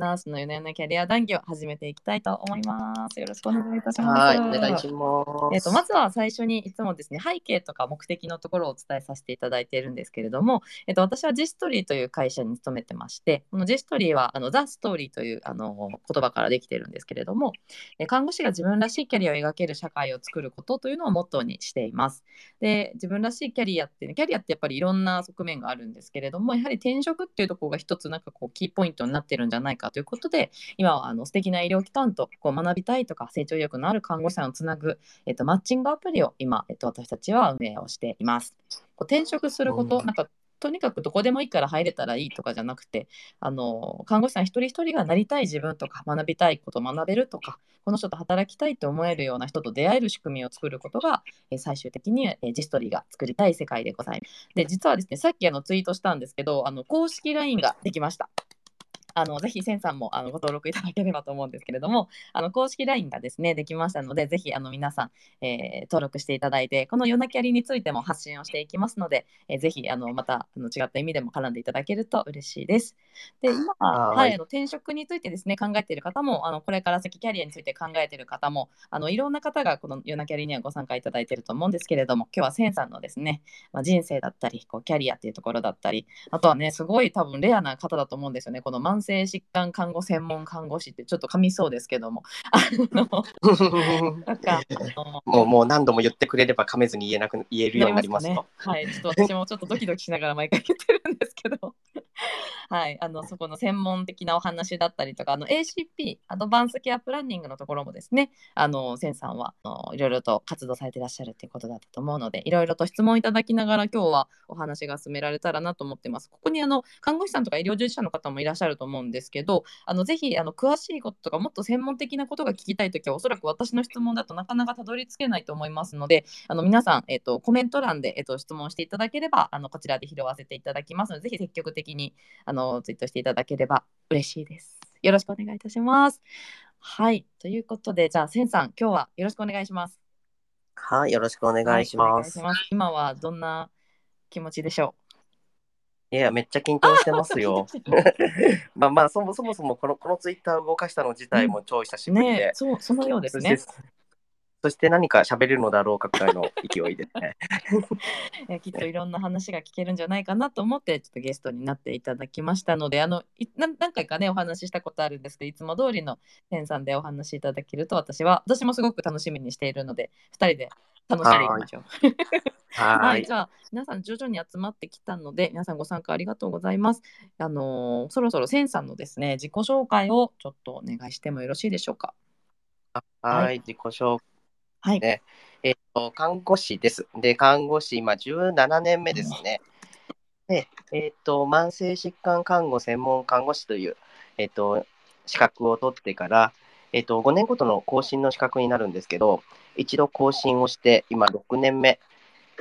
ナースの夜な夜なキャリア談義を始めていきたいと思います。よろしくお願いいたします。はい、お願いします。えっとまずは最初にいつもですね背景とか目的のところをお伝えさせていただいているんですけれども、えっと私はジェストリーという会社に勤めてましてこのジェストリーはあのザ・ストーリーというあの言葉からできているんですけれどもえ看護師が自分らしいキャリアを描ける社会を作ることというのをモットーにしています。で自分らしいキャリアって、ね、キャリアってやっぱりいろんな側面があるんですけれどもやはり転職っていうところが一つなんかこうキーポイントになってるんじゃないかということで今はあの素敵な医療機関とこう学びたいとか成長意欲のある看護師さんをつなぐ、えっと、マッチングアプリを今、えっと、私たちは運営をしています。こう転職すること、うんなんかとにかくどこでもいいから入れたらいいとかじゃなくてあの看護師さん一人一人がなりたい自分とか学びたいことを学べるとかこの人と働きたいと思えるような人と出会える仕組みを作ることが、えー最終的に、えージェストリーが作りたい世界でございます。で実はですねさっきあのツイートしたんですけどあの公式 LINE ができました。あのぜひセンさんもあのご登録いただければと思うんですけれども あの公式 LINE がですねできましたのでぜひあの皆さん、えー登録していただいてこの夜なキャリについても発信をしていきますので、えーぜひあのまたあの違った意味でも絡んでいただけると嬉しいです。で今は、はいはい、あの転職についてですね考えている方もあのこれから先キャリアについて考えている方もあのいろんな方がこの夜なキャリにはご参加いただいていると思うんですけれども今日はセンさんのですね、まあ、人生だったりこうキャリアっていうところだったりあとはねすごい多分レアな方だと思うんですよねこの慢性疾患看護専門看護師ってちょっと噛みそうですけども あのなんかもうもう何度も言ってくれれば噛めずに言えなく言えるようになりますねよ。。はい、ちょっと私もちょっとドキドキしながら毎回言ってるんですけど、はい、あのそこの専門的なお話だったりとか、あの ACP アドバンスケアプランニングのところもですね、あのセンさんはあのいろいろと活動されてらっしゃるということだったと思うので、いろいろと質問いただきながら今日はお話が進められたらなと思ってます。ここにあの看護師さんとか医療従事者の方もいらっしゃると思うんですけど、あのぜひあの詳しいこととかもっと専門的なことが聞きたいときはおそらく私の質問だとなかなかたどり着けないと思いますので、あの皆さん、えっとコメント欄で、えっと質問していただければあのこちらで拾わせていただきますのでぜひ積極的にあのツイートしていただければ嬉しいです。よろしくお願いいたします。はいということでじゃあセンさん今日はよろしくお願いします。はい、よろしくお願いしはいお願います。今はどんな気持ちでしょいや、めっちゃ緊張してますよ。まあまあ、そもそもそもこのこのツイッターを動かしたの自体も超久しぶりで、ねえそうそのようですねそし。て何か喋れるのだろうかくらいの勢いですね。えーきっといろんな話が聞けるんじゃないかなと思ってちょっとゲストになっていただきましたのであのい何何回かねお話ししたことあるんですけどいつも通りのセンさんでお話しいただけると私は私もすごく楽しみにしているので2人で楽しんでいきましょう。ははい、いじ。ゃあ皆さん徐々に集まってきたので皆さんご参加ありがとうございます。あのーそろそろセンさんのですね自己紹介をちょっとお願いしてもよろしいでしょうか？は、はい自己紹介。はい。ねえっと、看護師です。で、看護師、今17年目ですね。で、えっと、慢性疾患看護専門看護師という、えっと、資格を取ってから、えっと、5年ごとの更新の資格になるんですけど、一度更新をして、今6年目っ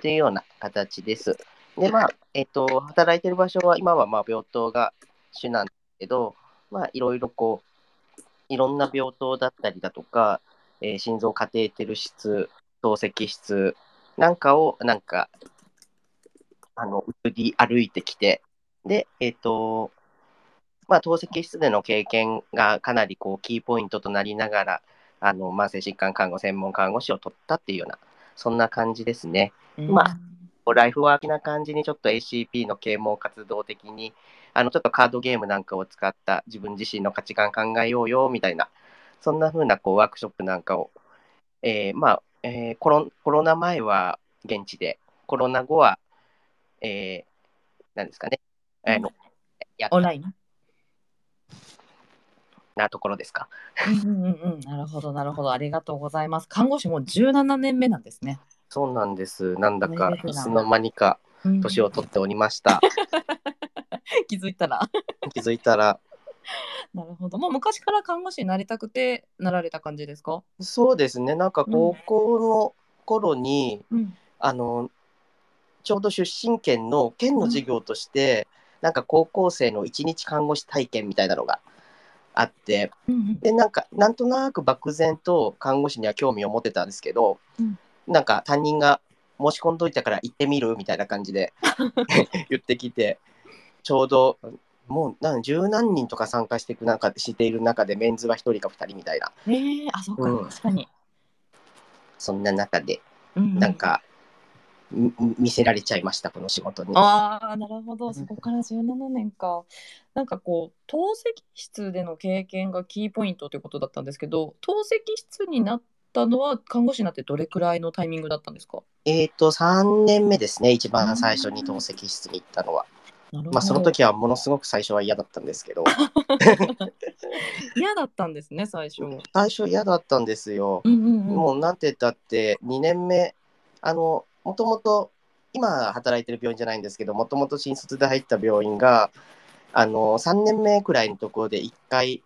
ていうような形です。で、まあ、えっと、働いてる場所は、今はまあ病棟が主なんですけど、まあ、いろいろこう、いろんな病棟だったりだとか、えー心臓カテーテル室、透析室なんかを、なんか、あの、移り歩いてきて、で、えっ、と、まあ、透析室での経験がかなりこうキーポイントとなりながら、あの、慢性疾患看護専門看護師を取ったっていうような、そんな感じですね。まあこうライフワークな感じにちょっと ACP の啓蒙活動的に、あの、ちょっとカードゲームなんかを使った自分自身の価値観考えようよ、みたいな、そんな風なこうワークショップなんかを、えーまあ、えーコロ、コロナ前は現地で、コロナ後は、えー、なんですかね、あの、やっオンライン？なところですか。うんうんうんうん、なるほどなるほどありがとうございます。看護師もう17年目なんですね。そうなんです。なんだおかいつの間にかうん年を取っておりました。気づいたら気づいたら、なるほど。もう昔から看護師になりたくてなられた感じですか、そうですね、なんか高校の頃に、うん、あの、ちょうど出身県の県の授業として、なんか高校生の一日看護師体験みたいなのがあって、うんで、なんか、なんとなく漠然と看護師には興味を持ってたんですけど、うん。なんか担任が申し込んどいたから行ってみるみたいな感じで 言ってきて、ちょうどもうなん十何人とか参加していく中でしている中でメンズは1人か2人みたいなえー、あ、そうか、うん確かに。そんな中でううなん。か、み見せられちゃいましたこの仕事に。ああ、なるほど。そこから17年か。なんかこう、透析室での経験がキーポイントということだったんですけど、透析室になったのは看護師になってどれくらいのタイミングだったんですか？えっ、と3年目ですね一番最初に透析室に行ったのは。まあその時はものすごく最初は嫌だったんですけど 嫌だったんですね、最初。最初嫌だったんですよ。うんうんうん。もうなんて言ったって2年目あのもともと今働いてる病院じゃないんですけどもともと新卒で入った病院があの3年目くらいのところで1回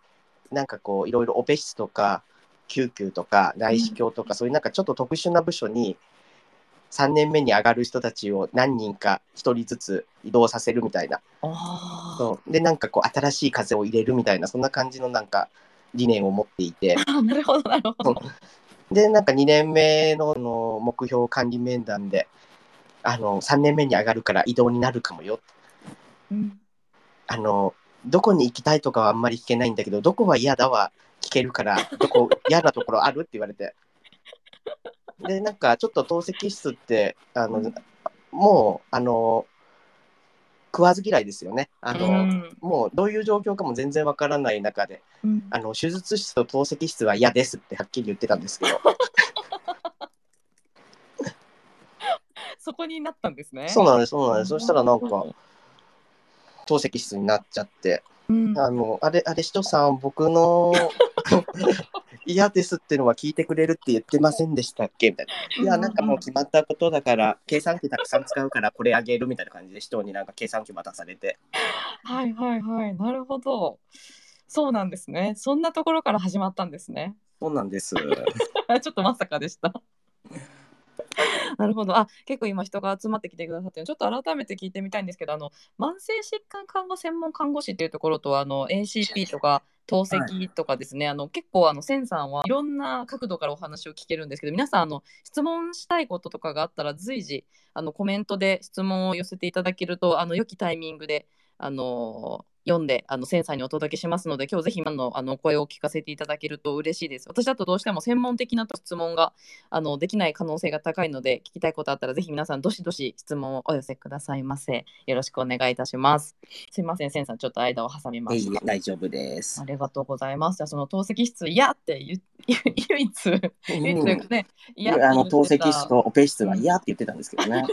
なんかこういろいろオペ室とか救急とか内視鏡とか、そういうなんかちょっと特殊な部署に3年目に上がる人たちを何人か1人ずつ移動させるみたいなそうでなんかこう新しい風を入れるみたいなそんな感じのなんか理念を持っていて。あ、なるほど、なるほど。で、なんか2年目のあの目標管理面談で、あの、3年目に上がるから移動になるかもよ。うんあの、どこに行きたいとかはあんまり聞けないんだけど、どこは嫌だは聞けるから、どこ嫌なところあるって言われて。で、なんかちょっと透析室って、あの、もう、あの、食わず嫌いですよね。あの、うんもうどういう状況かも全然わからない中で、うんあの手術室と透析室は嫌ですってはっきり言ってたんですけど、そこになったんですね。そうなんです、そうなんです。そしたらなんか、う透析室になっちゃって、ん、あの、あれ、あれ、市長さん、僕の嫌ですってのは聞いてくれるって言ってませんでしたっけ？みたいな。いや、なんかもう決まったことだから、計算機たくさん使うから、これあげるみたいな感じで、市長になんか計算機渡されて。はいはいはい、なるほど。そうなんですね。そんなところから始まったんですね。そうなんです。ちょっとまさかでした。なるほど。あ、結構今人が集まってきてくださってるちょっと改めて聞いてみたいんですけど、あの慢性疾患看護専門看護師っていうところとあの ACP とか透析とかですね、あの結構あのセンさんはいろんな角度からお話を聞けるんですけど、皆さんあの質問したいこととかがあったら随時あのコメントで質問を寄せていただけるとあの良きタイミングであの読んであのセンサーにお届けしますので今日ぜひ今のあの声を聞かせていただけると嬉しいです。私だとどうしても専門的な質問があのできない可能性が高いので聞きたいことあったらぜひ皆さんどしどし質問をお寄せくださいませ。よろしくお願いいたします。すいませんセンさんちょっと間を挟みまいいした大丈夫です。あ。りがとうございます。じゃあその透析室嫌って言 唯一唯一というかね嫌ってあの透析室とオペ室は嫌って言ってたんですけどね。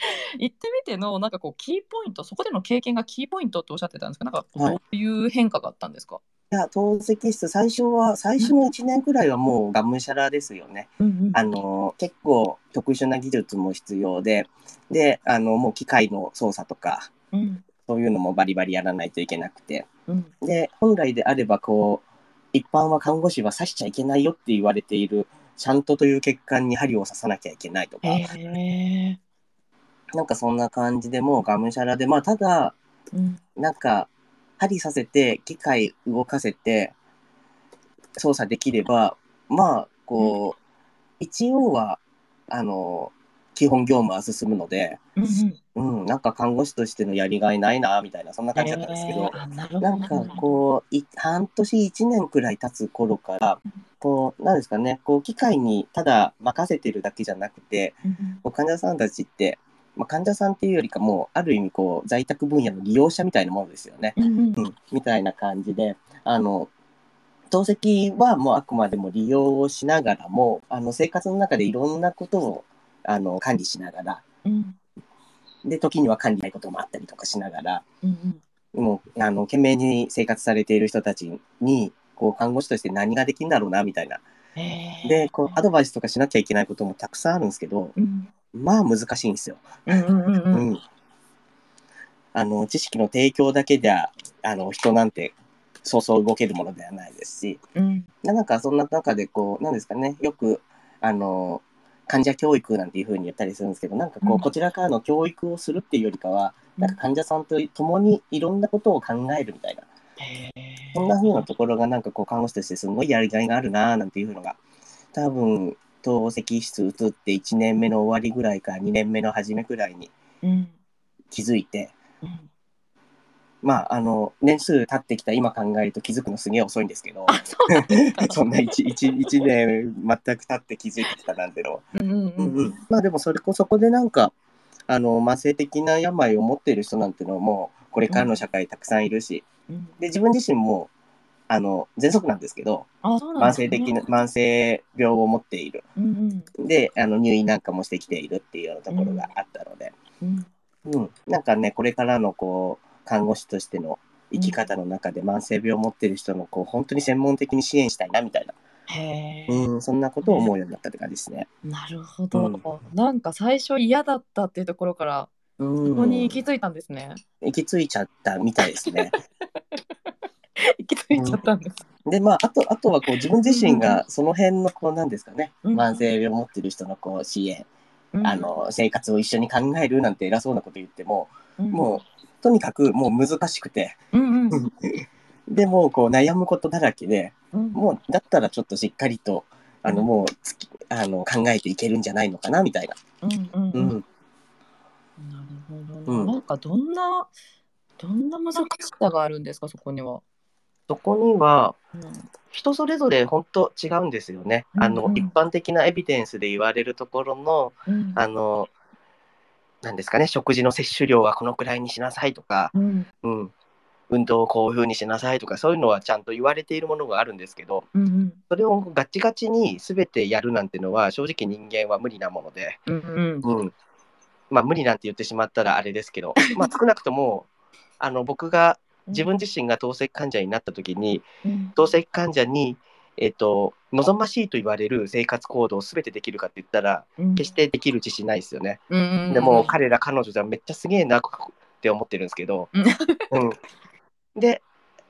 行ってみてのなんかこうキーポイントそこでの経験がキーポイントっておっしゃってたんですか？なんかはい。どういう変化があったんですか、いや、透析室、最初は、最初の1年くらいはもうがむしゃらですよね。うんうん。あの、結構特殊な技術も必要で、で、あの、もう機械の操作とか、うん。そういうのもバリバリやらないといけなくて。うん。で、本来であれば、こう、一般は看護師は刺しちゃいけないよって言われている、ちゃんとという血管に針を刺さなきゃいけないとか、へえなんかそんな感じでもうがむしゃらで、まあ、ただ、うん。なんか、針させて、機械動かせて、操作できれば、まあ、こう、一応は、あの、基本業務は進むので、うんうん。うん、なんか看護師としてのやりがいないな、みたいな、そんな感じだったんですけど、へーあなどなんかこう、い半年、一年くらい経つ頃から、こう、なんですかね、こう、機械にただ任せてるだけじゃなくて、うん患者さんたちって、まあ、患者さんっていうよりかもう、ある意味、こう、在宅分野の利用者みたいなものですよね。うんうん。うん、みたいな感じで、あの、透析はもうあくまでも利用をしながらも、あの、生活の中でいろんなことを、あの、管理しながら、うん。で、時には管理ないこともあったりとかしながら、うんもう、あの、懸命に生活されている人たちに、こう、看護師として何ができるんだろうな、みたいな。で、こう、アドバイスとかしなきゃいけないこともたくさんあるんですけど、うんまあ難しいんですよ。うんうんうんううん。ん。あの、知識の提供だけでは、あの、人なんて、そうそう動けるものではないですし、うん。なんかそんな中でこう、なんですかね、よく、あの、患者教育なんていうふうに言ったりするんですけど、なんかこう、うん。こちらからの教育をするっていうよりかは、なんか患者さんと共にいろんなことを考えるみたいな、そんな風なところがなんかこう、看護師としてすごいやりがいがあるなぁなんていうのが、多分、透析室移って1年目の終わりぐらいから2年目の初めぐらいにうん。気づいて、うん。まあ、あの、年数経ってきた今考えると気づくのすげえ遅いんですけど、あ そんな一一一年全く経って気づいてきたなんての。まあでもそれこそこでなんか、あの、慢性的な病を持っている人なんてのも、これからの社会たくさんいるし、うん。で、自分自身も、あの、喘息なんですけど、慢性的な、慢性病を持っている。うんうん。で、あの、入院なんかもしてきているっていうようなところがあったので、うん。うん、なんかね、これからのこう、看護師としての生き方の中で慢性病を持っている人のこう、本当に専門的に支援したいなみたいな、へえ、うん、そんなことを思うようになったって感じですね。なるほど、なんか最初嫌だったっていうところからうん、ここに行き着いたんですね、行き着いちゃったみたいですね。行き着いちゃったんです、で、まあ、あと、あとはこう、自分自身がその辺のこう、なんですかね、うん。慢性病を持っている人のこう、支援、うん。あ、の、生活を一緒に考えるなんて偉そうなこと言っても、うん。もう、とにかくもう難しくて、うんうん。でもうこう悩むことだらけで、うん。もうだったらちょっとしっかりと、あのうん。もうつきあの考えていけるんじゃないのかなみたいな。うんうんううん。ん。なるほどな、うん。なんかどんなどんな難しさがあるんですかそこには、そこにはうん。人それぞれ本当違うんですよね。あのうん。うん一般的なエビデンスで言われるところの、うん。あの、なんですかね、食事の摂取量はこのくらいにしなさいとか、うん。うん、運動をこういうふうにしなさいとか、そういうのはちゃんと言われているものがあるんですけど、うん。それをガチガチに全てやるなんてのは正直人間は無理なもので、うんうん。うん、まあ無理なんて言ってしまったらあれですけど、まあ少なくともあの僕が自分自身が透析患者になった時にうん。透析患者に、えっと望ましいと言われる生活行動を全てできるかって言ったらうん。決してできる自信ないですよね。うんうんうん。でも彼ら彼女じゃめっちゃすげえなって思ってるんですけど、うん、で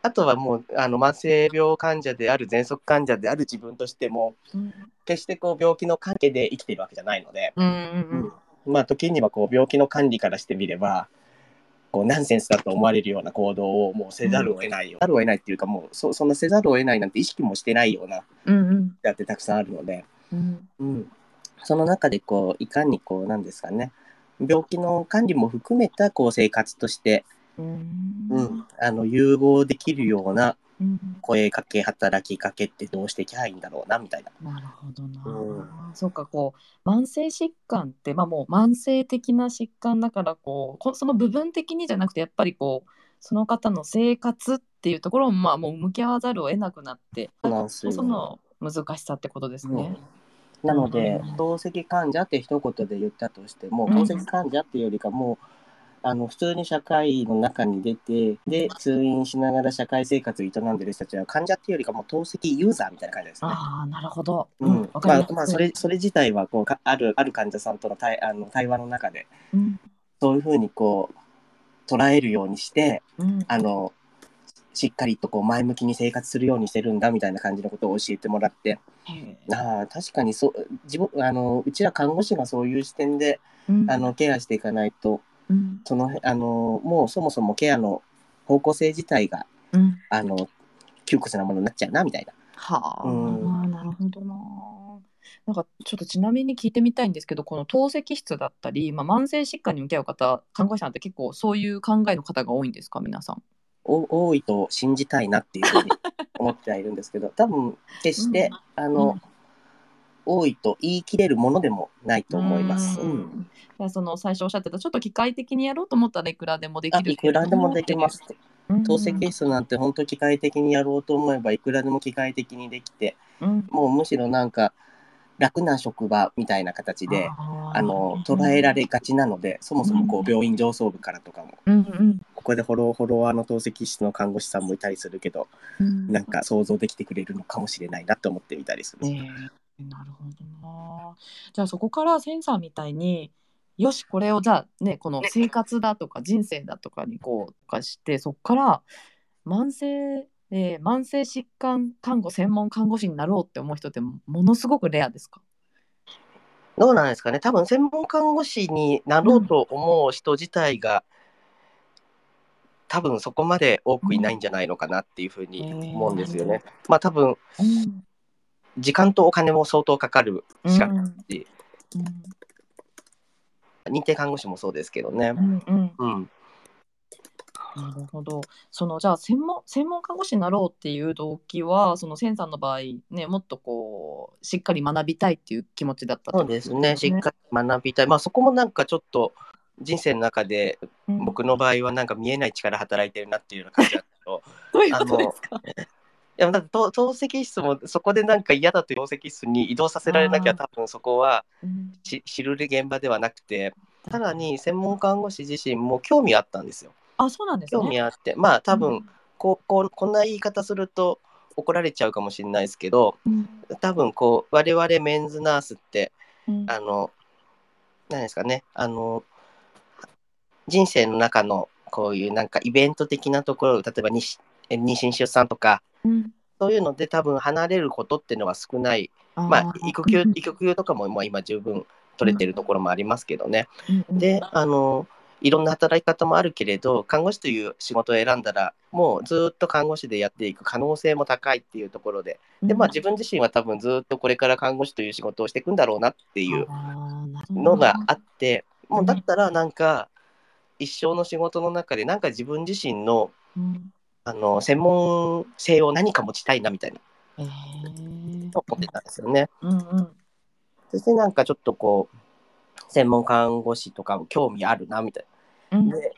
あとはもうあの慢性病患者である喘息患者である自分としてもうん。決してこう病気の関係で生きているわけじゃないので、うん。うん。まあ時にはこう病気の管理からしてみればこうナンセンスだと思われるような行動をもうせざるを得ないよ、せざるを得ないっていうかもうそそんなせざるを得ないなんて意識もしてないようなうんうん。だってたくさんあるので、うん。うん、その中でこういかにこうなんですかね。病気の管理も含めたこう生活として、うん。うん、あの融合できるようなうん声かけ働きかけってどうしていきゃいいんだろうなみたいな。なるほどな、うん。そうかこう慢性疾患ってまあもう慢性的な疾患だからこうこその部分的にじゃなくてやっぱりこうその方の生活っていうところもまあもう向き合わざるを得なくなってその難しさってことですね。なのでうん、透析患者って一言で言ったとしても、うん。透析患者っていうよりかもう、あの普通に社会の中に出て、で、通院しながら社会生活を営んでる人たちは、患者っていうよりかもう透析ユーザーみたいな感じですね。ああなるほど。うん。ます。まあ、まあ、それ、それ自体は、こう、かある、ある患者さんとの対、あの、対話の中で、うん。そういうふうに、こう、捉えるようにして、うん。あの、しっかりとこう前向きに生活するようにしてるんだみたいな感じのことを教えてもらって、ああ、確かにそう、自分、あの、うちら看護師がそういう視点で、うん。あの、ケアしていかないと、うんその、あの、もうそもそもケアの方向性自体が、うんあの、窮屈なものになっちゃうな、みたいな。はあ、うんなるほどな。なんかちょっとちなみに聞いてみたいんですけどこの透析室だったり、まあ、慢性疾患に向き合う方看護師さんって結構そういう考えの方が多いんですか皆さん？お多いと信じたいなっていうふうに思ってはいるんですけど、多分、決して、あの、うん多いと言い切れるものでもないと思います。ううん。その最初おっしゃってたちょっと機械的にやろうと思ったらいくらでもできるあいくらでもできます。うん。透析室なんて本当機械的にやろうと思えばいくらでも機械的にできて、うん。もうむしろなんか楽な職場みたいな形で、あの捉えられがちなので、そもそもこうんう病院上層部からとかも、うんうん。ここでフォローフォロワーの透析室の看護師さんもいたりするけど、うん。なんか想像できてくれるのかもしれないなと思ってみたりする。ねえなるほどな。じゃあそこからセンサーみたいによしこれをじゃあねこの生活だとか人生だとかにこうとかしてそこから慢性、えー慢性疾患看護専門看護師になろうって思う人ってものすごくレアですか？どうなんですかね。多分専門看護師になろうと思う人自体が、多分そこまで多くいないんじゃないのかなっていうふうに思うんですよね。まあ多分うん時間とお金も相当かかる資格うんし、認定看護師もそうですけどねう。んうんうん。なるほど。そのじゃあ専門専門看護師になろうっていう動機はそのセンさんの場合ねもっとこうしっかり学びたいっていう気持ちだったそうですね、しっかり学びたい。まあそこもなんかちょっと人生の中でり僕の場合はなんか見えない力働いてるなっていうような感じだけど、どういうことですか？いやだって透透析室もそこでなんか嫌だと透析室に移動させられなきゃ多分そこはうん。し知る現場ではなくて、さらに専門看護師自身も興味あったんですよ。あそうなんですね。興味あって、まあ多分うん。こうこうこんな言い方すると怒られちゃうかもしれないですけど、うん。多分こう我々メンズナースってうん。あの何ですかねあの人生の中のこういうなんかイベント的なところ例えば妊娠出産とかうん。そういうので多分離れることっていうのは少ない。あー。まあ育休うん。育休とかももう今十分取れてるところもありますけどね、うんうん。であのいろんな働き方もあるけれど看護師という仕事を選んだらもうずっと看護師でやっていく可能性も高いっていうところで。で、まあ、自分自身は多分ずっとこれから看護師という仕事をしていくんだろうなっていうのがあってもうだったらなんか一生の仕事の中でなんか自分自身のうんあの専門性を何か持ちたいなみたいな。へー。と思ってたんですよね。うんうん。そしてなんかちょっとこう専門看護師とかも興味あるなみたいうん。な。で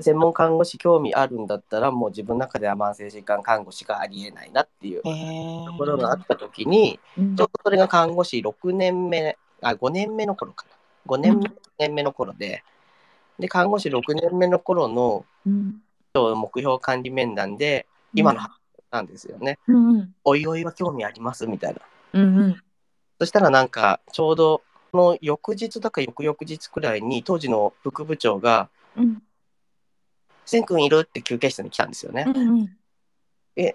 専門看護師興味あるんだったらもう自分の中では慢性疾患看護師がありえないなっていうところがあった時にうん。ちょっとそれが看護師6年目あ5年目の頃かな。5年目,、年目の頃でで看護師6年目の頃のうん目標管理面談で今の話なんですよね。うんうんおいおいは興味ありますみたいな。うんうんそしたらなんかちょうどこの翌日とか翌々日くらいに当時の副部長がうん「千君いる?」って休憩室に来たんですよね。うんうんえ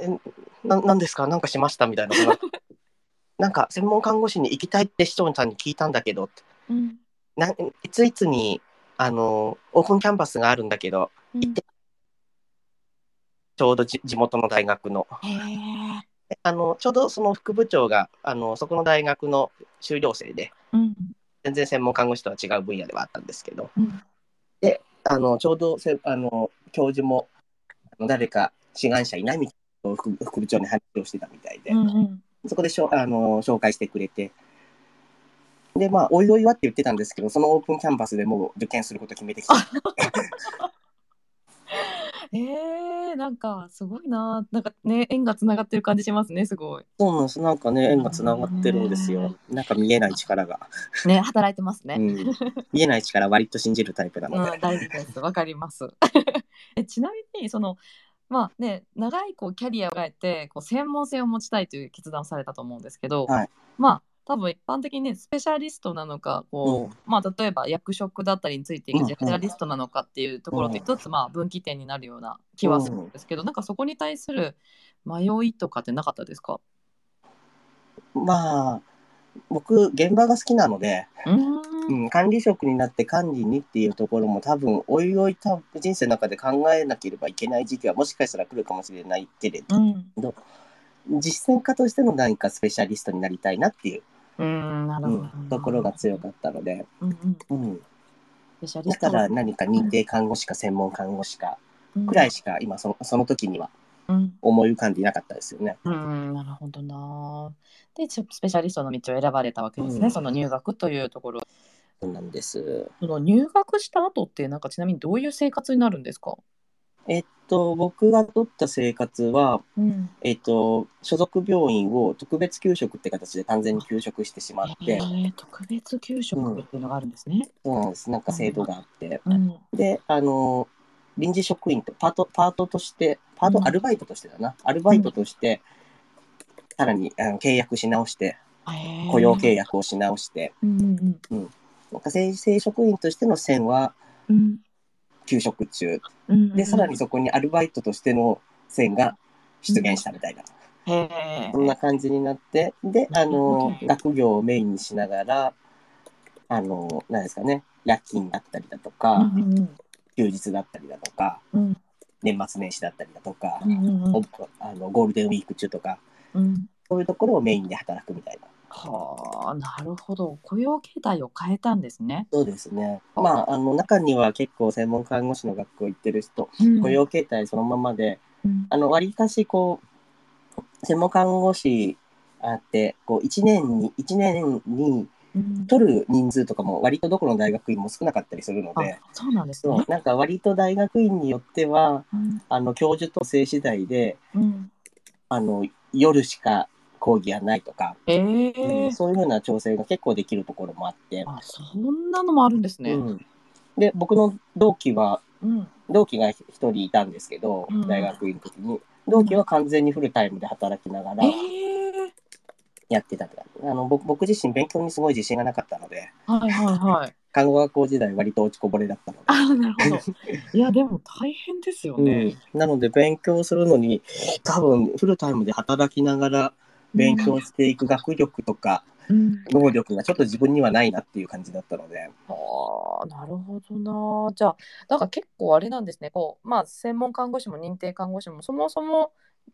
ななんですか？なんかしましたみたいな。なんか専門看護師に行きたいって市長さんに聞いたんだけどってうんないついつにあのオープンキャンパスがあるんだけどうんちょうどじ地元の大学の。あのちょうどその副部長があのそこの大学の修了生でうん。全然専門看護師とは違う分野ではあったんですけど。うん。あのちょうどせあの教授もあの誰か志願者いないみたいな副副部長に話をしてたみたいで、うんうん。そこでしょあの紹介してくれて。でまあおいおいはって言ってたんですけどそのオープンキャンパスでもう受験すること決めてきた えー、なんかすごいな。なんかね縁がつながってる感じしますねすごい。そうなんです。なんかね縁がつながってるんですよ。なんか見えない力が、ね働いてますね、うん、見えない力割と信じるタイプなので、うん、大事です。わかります。えちなみにそのまあね長いこうキャリアを変えてこう専門性を持ちたいという決断をされたと思うんですけど、はい。まあ多分一般的にねスペシャリストなのかこう、うん。まあ例えば役職だったりについていうんうん。くスペシャリストなのかっていうところって一つまあ分岐点になるような気はするんですけど、なんかそこに対する迷いとかってなかったですか？まあ僕現場が好きなので、うーん。うん、管理職になって管理にっていうところも多分おいおい多分人生の中で考えなければいけない時期はもしかしたら来るかもしれないけれど、うん。実践家としての何かスペシャリストになりたいなっていう、うんなるほど、うん、ところが強かったので、うんうん。だから何か認定看護師か専門看護師かくらいしか今そのその時にはうん。思い浮かんでいなかったですよね。うん、なるほどな。で、スペシャリストの道を選ばれたわけですね、うん。その入学というところ。そうなんです。その入学した後って、なんかちなみにどういう生活になるんですか？えっと、僕が取った生活は、うん。えっと、所属病院を特別給食って形で完全に休職してしまっえて、ー、特別給食っていうのがあるんですね。そうなんです。なんか制度があって。うん。で、あの、臨時職員と、パート、パートとして、パートうんアルバイトとしてだな、アルバイトとして、さらにあの契約し直して、雇用契約。約をし直して、うんうんなんか正正職員としての線はうん。休職中。うん。で、さらにそこにアルバイトとしての線が出現したみたいな。へそんな感じになって、で、あのう、ん学業をメインにしながら、あの、何ですかね、夜勤だったりだとうか、んうん休日だったりだとか、うん年末年始だったりだとか、うんうんおあのゴールデンウィーク中とか、うん。そういうところをメインで働くみたいなはあ、なるほど。雇用形態を変えたんですね。そうですね。まあ、あの中には結構専門看護師の学校行ってる人、うん雇用形態そのままで、うんあの割かしこう専門看護師あってこう1年に一年にうん取る人数とかも割とどこの大学院も少なかったりするのあで、そうなんですね。なんか割と大学院によってはうんあの教授と性次第でうんあの夜しか講義がないとか、えうえんそういうふうな調整が結構できるところもあって、あ、そんなのもあるんですね。うんで僕の同期はうん。同期が一人いたんですけど、うん大学院の時に同期は完全にフルタイムで働きながらええやってたってあの僕僕自身勉強にすごい自信がなかったのではいはいはい。看護学校時代割と落ちこぼれだったので。あ、なるほど。いや、でも大変ですよね。うん、なので勉強するのに多分フルタイムで働きながら勉強していく学力とかうん。能力がちょっと自分にはないなっていう感じだったので、ああ、なるほどな。じゃあ、だから結構あれなんですね。こう、まあ、専門看護師も認定看護師も、そもそも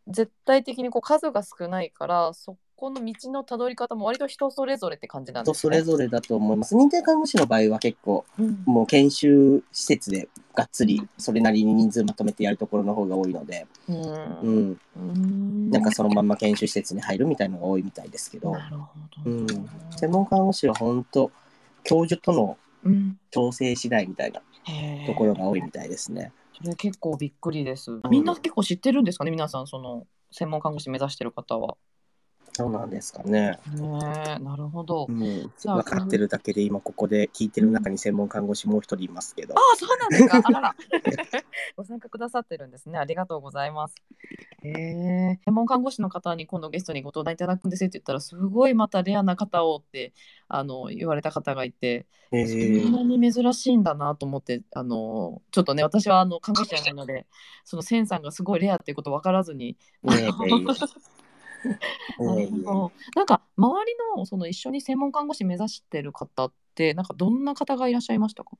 絶対的にこう数が少ないから、そこの道のたどり方も割と人それぞれって感じなんですね。れぞれだと思います。認定看護師の場合は結構うんもう研修施設でがっつりそれなりに人数まとめてやるところの方が多いので、う。うんん、うんなんかそのまんま研修施設に入るみたいなのが多いみたいですけど、なるほど。うん、専門看護師は本当教授とのうん。調整次第みたいなところが多いみたいですね。それ結構びっくりです。みんな結構知ってるんですかね、皆さん、その専門看護師目指してる方は。そうなんですかね。ねえ、なるほど。う分かってるだけで今ここで聞いてる中に専門看護師もう一人いますけどあ、あ、そうなんですか。あらら。ご参加くださってるんですね。ありがとうございます。ええ専門看護師の方に今度ゲストにご登壇いただくんですって言ったら、すごいまたレアな方をってあの言われた方がいて、えそーんなに珍しいんだなと思って、あのちょっとね、私はあの看護師じゃないので、そのセンさんがすごいレアっていうこと分からずに、ねえ なるほど。なんか周りのその一緒に専門看護師目指してる方って、なんかどんな方がいらっしゃいましたか？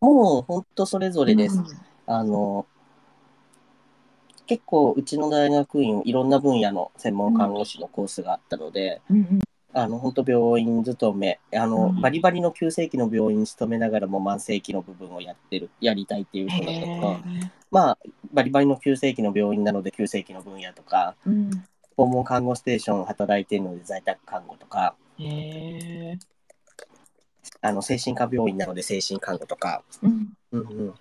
もう本当それぞれです。うん。あの結構うちの大学院いろんな分野の専門看護師のコースがあったので、うんうん。あの本当病院勤めあの、うんバリバリの急性期の病院に勤めながらも慢性期の部分をやってるやりたいっていう人だとかへまあバリバリの急性期の病院なので急性期の分野とかーうん訪問看護ステーション働いてるので在宅看護とかあの精神科病院なので精神看護とか、うん。うんうん、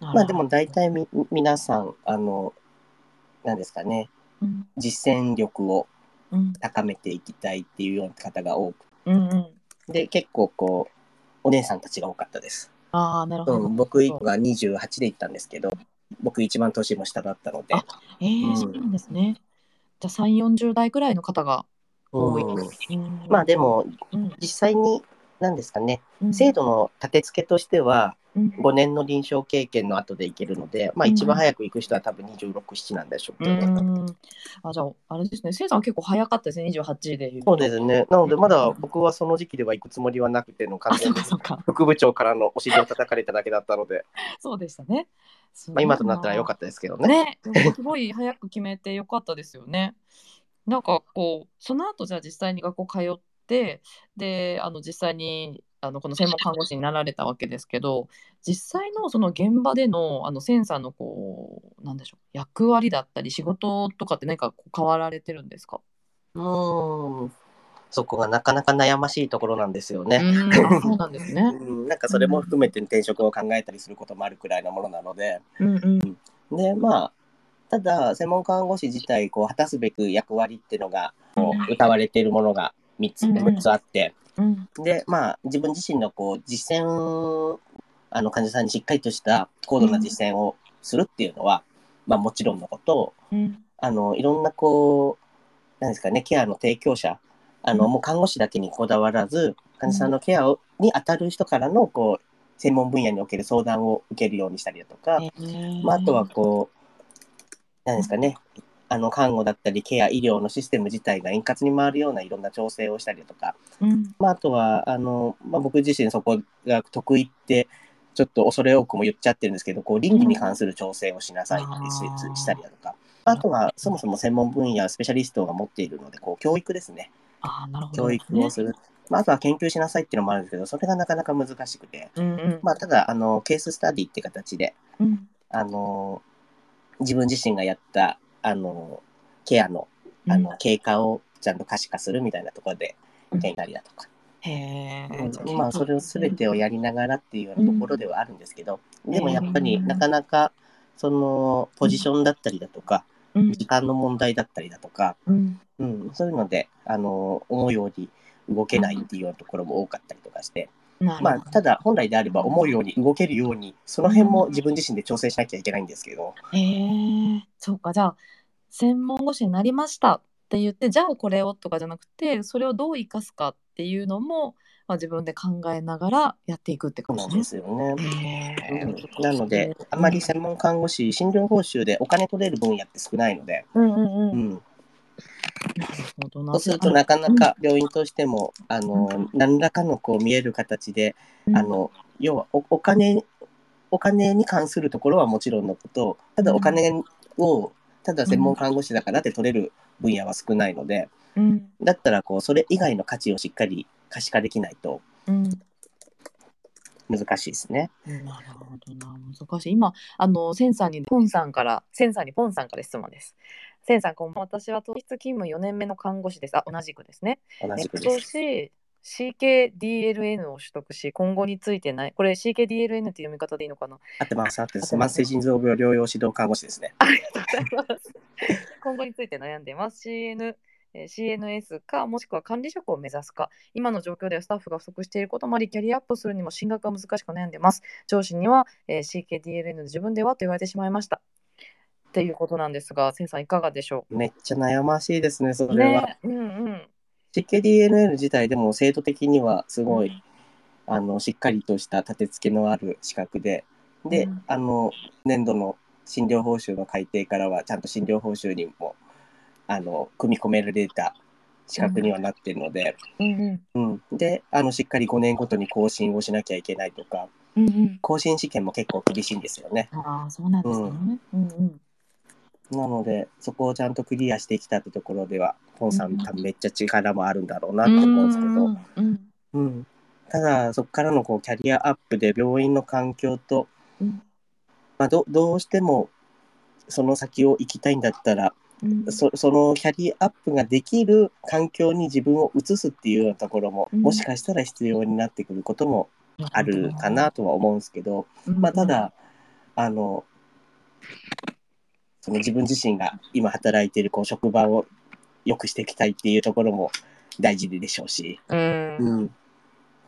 まあでも大体み皆さんあのなんですかね。うん。実践力をうん。高めていきたいっていうような方が多く。うんうん。で結構こうお姉さんたちが多かったです、ああなるほど、うん、僕が28で行ったんですけど僕一番年も下だったので。あえーうん。そうなんですねじゃあ3 4 0代くらいの方が多い、うん。うん。まあでもうん。実際に何ですかね。うん。制度の立て付けとしてはうん5年の臨床経験の後で行けるので、まあ、うん。一番早く行く人は多分26、7なんでしょうけど、うん。あじゃああれですね。せいさ結構早かったですね。28でそうですね。なので、まだ僕はその時期では行くつもりはなくての完全に副部長からのお尻を叩かれただけだったので、そうでしたね。まあ、今となったら良かったですけどね。ね、すごい早く決めてよかったですよね。なんかこうその後じゃあ実際に学校通ってであの実際にあのこの専門看護師になられたわけですけど実際のその現場でのあのセンサーのこうなんでしょう役割だったり仕事とかって何かこう変わられてるんですか？うーん。そこがなかなか悩ましいところなんですようね。ん。あそうなんですね。うん、なんかそれも含めて転職を考えたりすることもあるくらいのものなので、うんうん。で、まあ、ただ、専門看護師自体、こう、果たすべく役割っていうのが、こう歌われているものが3つ、うん6つあって、うん。で、まあ、自分自身のこう実践、あの患者さんにしっかりとした高度な実践をするっていうのは、まあもちろんのこと、うん。あの、いろんなこう、なんですかね、ケアの提供者、あの、うん。もう看護師だけにこだわらず、患者さんのケアをに当たる人からの、こう、専門分野における相談を受けるようにしたりだとか、まあ、あとはこう、なんですかね、あの、看護だったり、ケア、医療のシステム自体が円滑に回るようないろんな調整をしたりだとか、うん。まあ、あとは、あの、まあ、僕自身そこが得意って、ちょっと恐れ多くも言っちゃってるんですけど、こう、倫理に関する調整をしなさいってしうんしたりだとか、あとは、そもそも専門分野、スペシャリストが持っているので、こう、教育ですね。あーなるほど、教育をする。まあ、あとは研究しなさいっていうのもあるんですけど、それがなかなか難しくて、うんうん。まあ、ただあの、ケーススタディって形で、うん。あの自分自身がやったあのケアのあの経過をちゃんと可視化するみたいなところでうん。見たりだとか、へまあ、それを全てをやりながらっていうようなところではあるんですけど、でもやっぱりなかなかそのポジションだったりだとか、うん。時間の問題だったりだとか、うん。うん、そういうのであの思うように動けないっていうようなところも多かったりとかして、まあ、ただ本来であれば思うように動けるようにその辺も自分自身で調整しなきゃいけないんですけど、へえそうか。じゃあ専門護士になりましたって言ってじゃあこれをとかじゃなくてそれをどう生かすかっていうのも、まあ、自分で考えながらやっていくってことでですすよね。なので、あまり専門看護師、診療報酬でお金取れる分野って少ないので、うんうんううん。ん、なるほどな。そうするとなかなか病院としても、あの何らかのこう見える形で、うんあの要はおお金お金に関するところはもちろんのこと、ただお金をただ専門看護師だからって取れる分野は少ないので、うんだったらこうそれ以外の価値をしっかり可視化できないとうん。難しいですね。なるほどな難しい今あのセンサーにポンさんからセンサーにポンさんから質問です。センさんこん私は当日勤務4年目の看護師です。あ同じくですね。同じく今です。年 CKDLN を取得し今後についてないこれ CKDLN っていう読み方でいいのかな？合ってます、合ってます。慢性腎臓病療養指導看護師ですね。ありがとうございます。今後について悩んでいます。CN えー CNS かもしくは管理職を目指すか今の状況ではスタッフが不足していることもありキャリアアップするにも進学が難しく悩んでいます上司には、えー CKDLN で自分ではと言われてしまいましたっていうことなんですがセンさんいかがでしょめっちゃ悩ましいですね、そうれは。ねうんうん、CKDNL 自体でも制度的にはすごい、うん。あのしっかりとした立て付けのある資格で、で、うん。あの年度の診療報酬の改定からはちゃんと診療報酬にもあの組み込められた資格にはなっているので、うん。うんうん。であのしっかり5年ごとに更新をしなきゃいけないとか。うんうん。更新試験も結構厳しいんですよね。ああそうなんですね、うんうんなのでそこをちゃんとクリアしてきたってところではポンさうん。ん多分めっちゃ力もあるんだろうなと思うんですけど。うん。うん。うん、ただそこからのこうキャリアアップで病院の環境と、うん。まあ、どどうしてもその先を行きたいんだったらうん。そそのキャリアアップができる環境に自分を移すっていうようなところも、うん。もしかしたら必要になってくることもあるかなとは思うんですけど、うん。まあ、ただあのその自分自身が今働いているこう職場を良くしていきたいっていうところも大事でしょうし。うんうん。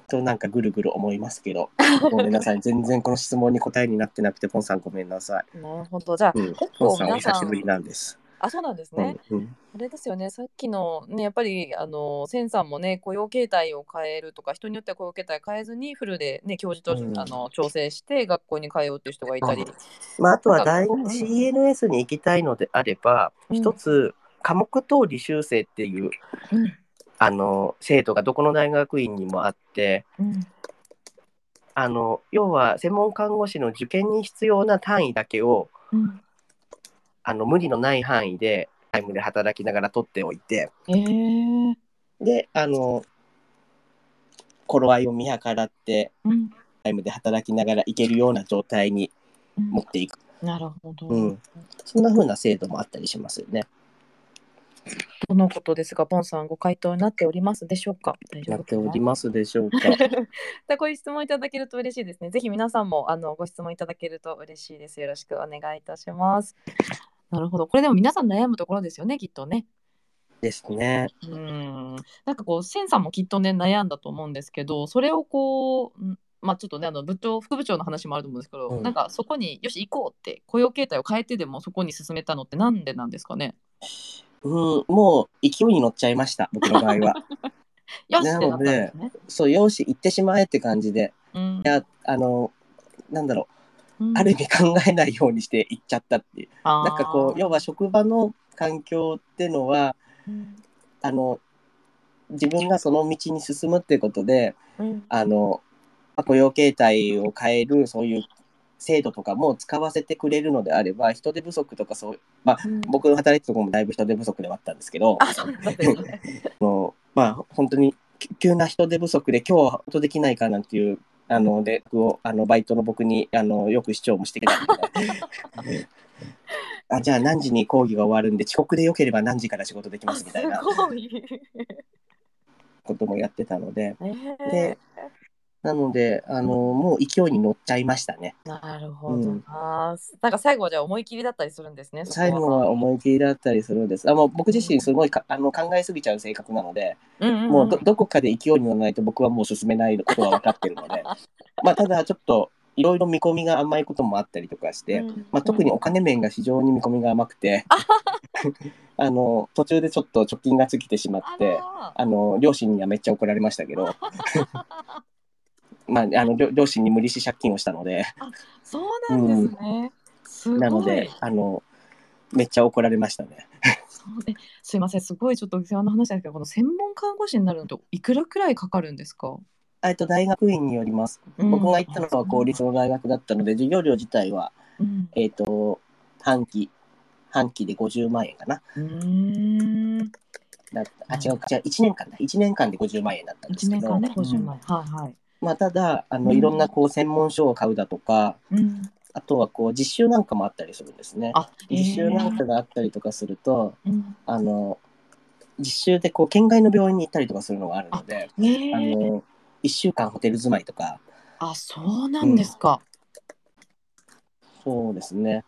となんかぐるぐる思いますけど、ごめんなさい。全然この質問に答えになってなくて、ポンさんごめんなさい。なるほどじゃあ、うん。結ポンさんお久しぶりなんです。あそうなんですうんね、うん。あれですよね、さっきのね、やっぱりあのセンさんもね、雇用形態を変えるとか、人によっては雇用形態変えずに、フルで、ね、教授と、うん。あの調整して学校に通うっていう人がいたり、まあ、あとは CNS に行きたいのであれば、うん。一つ、科目等履修生っていう、うん。あの、制度がどこの大学院にもあって、うん。あの、要は専門看護師の受験に必要な単位だけを、うんあの、無理のない範囲で、タイムで働きながら取っておいて、えーで、あの、頃合いを見計らって、うんタイムで働きながら行けるような状態にうん持っていく。なるほど、うんそんな風な制度もあったりしますよね。とのことですが、ポンさん、ご回答になっておりますでしょうか？な？っておりますでしょうか。でこういう質問いただけると嬉しいですね。ぜひ皆さんもあのご質問いただけると嬉しいです。よろしくお願いいたします。なるほど。これでも皆さん悩むところですよね、きっとね。ですね。うん。なんかこう、センさんもきっとね、悩んだと思うんですけど、それをこう、んまあちょっとね、あの部長、副部長の話もあると思うんですけど、うんなんかそこによし行こうって、雇用形態を変えてでもそこに進めたのってなんでなんですかね？うん、もう勢いに乗っちゃいました、僕の場合は。よしなったんですね。そう、よし、行ってしまえって感じで、うんいや、あの、なんだろう、うんある意味考えないようにして行っちゃったっていう。あー。なんかこう、要は職場の環境ってのは、うん。あの、自分がその道に進むってことで、うん。あの、まあ雇用形態を変える、そういう制度とかも使わせてくれるのであれば、人手不足とかそう、まあ、うん。僕の働いてるところもだいぶ人手不足ではあったんですけど、あ、そうなんですね。まあ本当にき急な人手不足で今日は本当できないかなんていうあの連絡をあのバイトの僕にあのよく市長もしてきた。の であじゃあ何時に講義が終わるんで遅刻でよければ何時から仕事できますみたいな。すごい。こともやってたので。えー。でなのであのもう勢いに乗っちゃいましたね。なるほどうん。な。なんか最後はじゃあ思い切りだったりするんですね。最後は思い切りだったりするんです。あもう僕自身すごいかあの考えすぎちゃう性格なのでうんうんうん。もうどどこかで勢いに乗らないと僕はもう進めないことは分かってるので まあただちょっといろいろ見込みが甘いこともあったりとかして、うんまあ、特にお金面が非常に見込みが甘くて あの途中でちょっと貯金が尽きてしまってああの両親にはめっちゃ怒られましたけど まああの両両親に無理し借金をしたのでらそうなんですね。すごい。なのであのめっちゃ怒られましたね。すいません、すごいちょっと世話の話なんですけど、この専門看護師になるのといくらくらいかかるんですか？えっと大学院によります。僕が行ったのは公立の大学だったので授業料自体はうん。えっ、と半期半期で50万円かな。うーん。だあ違うか違う1年間だ1年間で50万円だったんですけど。一年間ね、五十うん万。はいはい。まあ、ただあのうんいろんなこう専門書を買うだとか、うん。あとはこう実習なんかもあったりするんですね。あ、実習なんかがあったりとかすると、えーうん。あの実習でこう県外の病院に行ったりとかするのがあるので、ねあの1週間ホテル住まいとかあ、そうなんですか。そうですね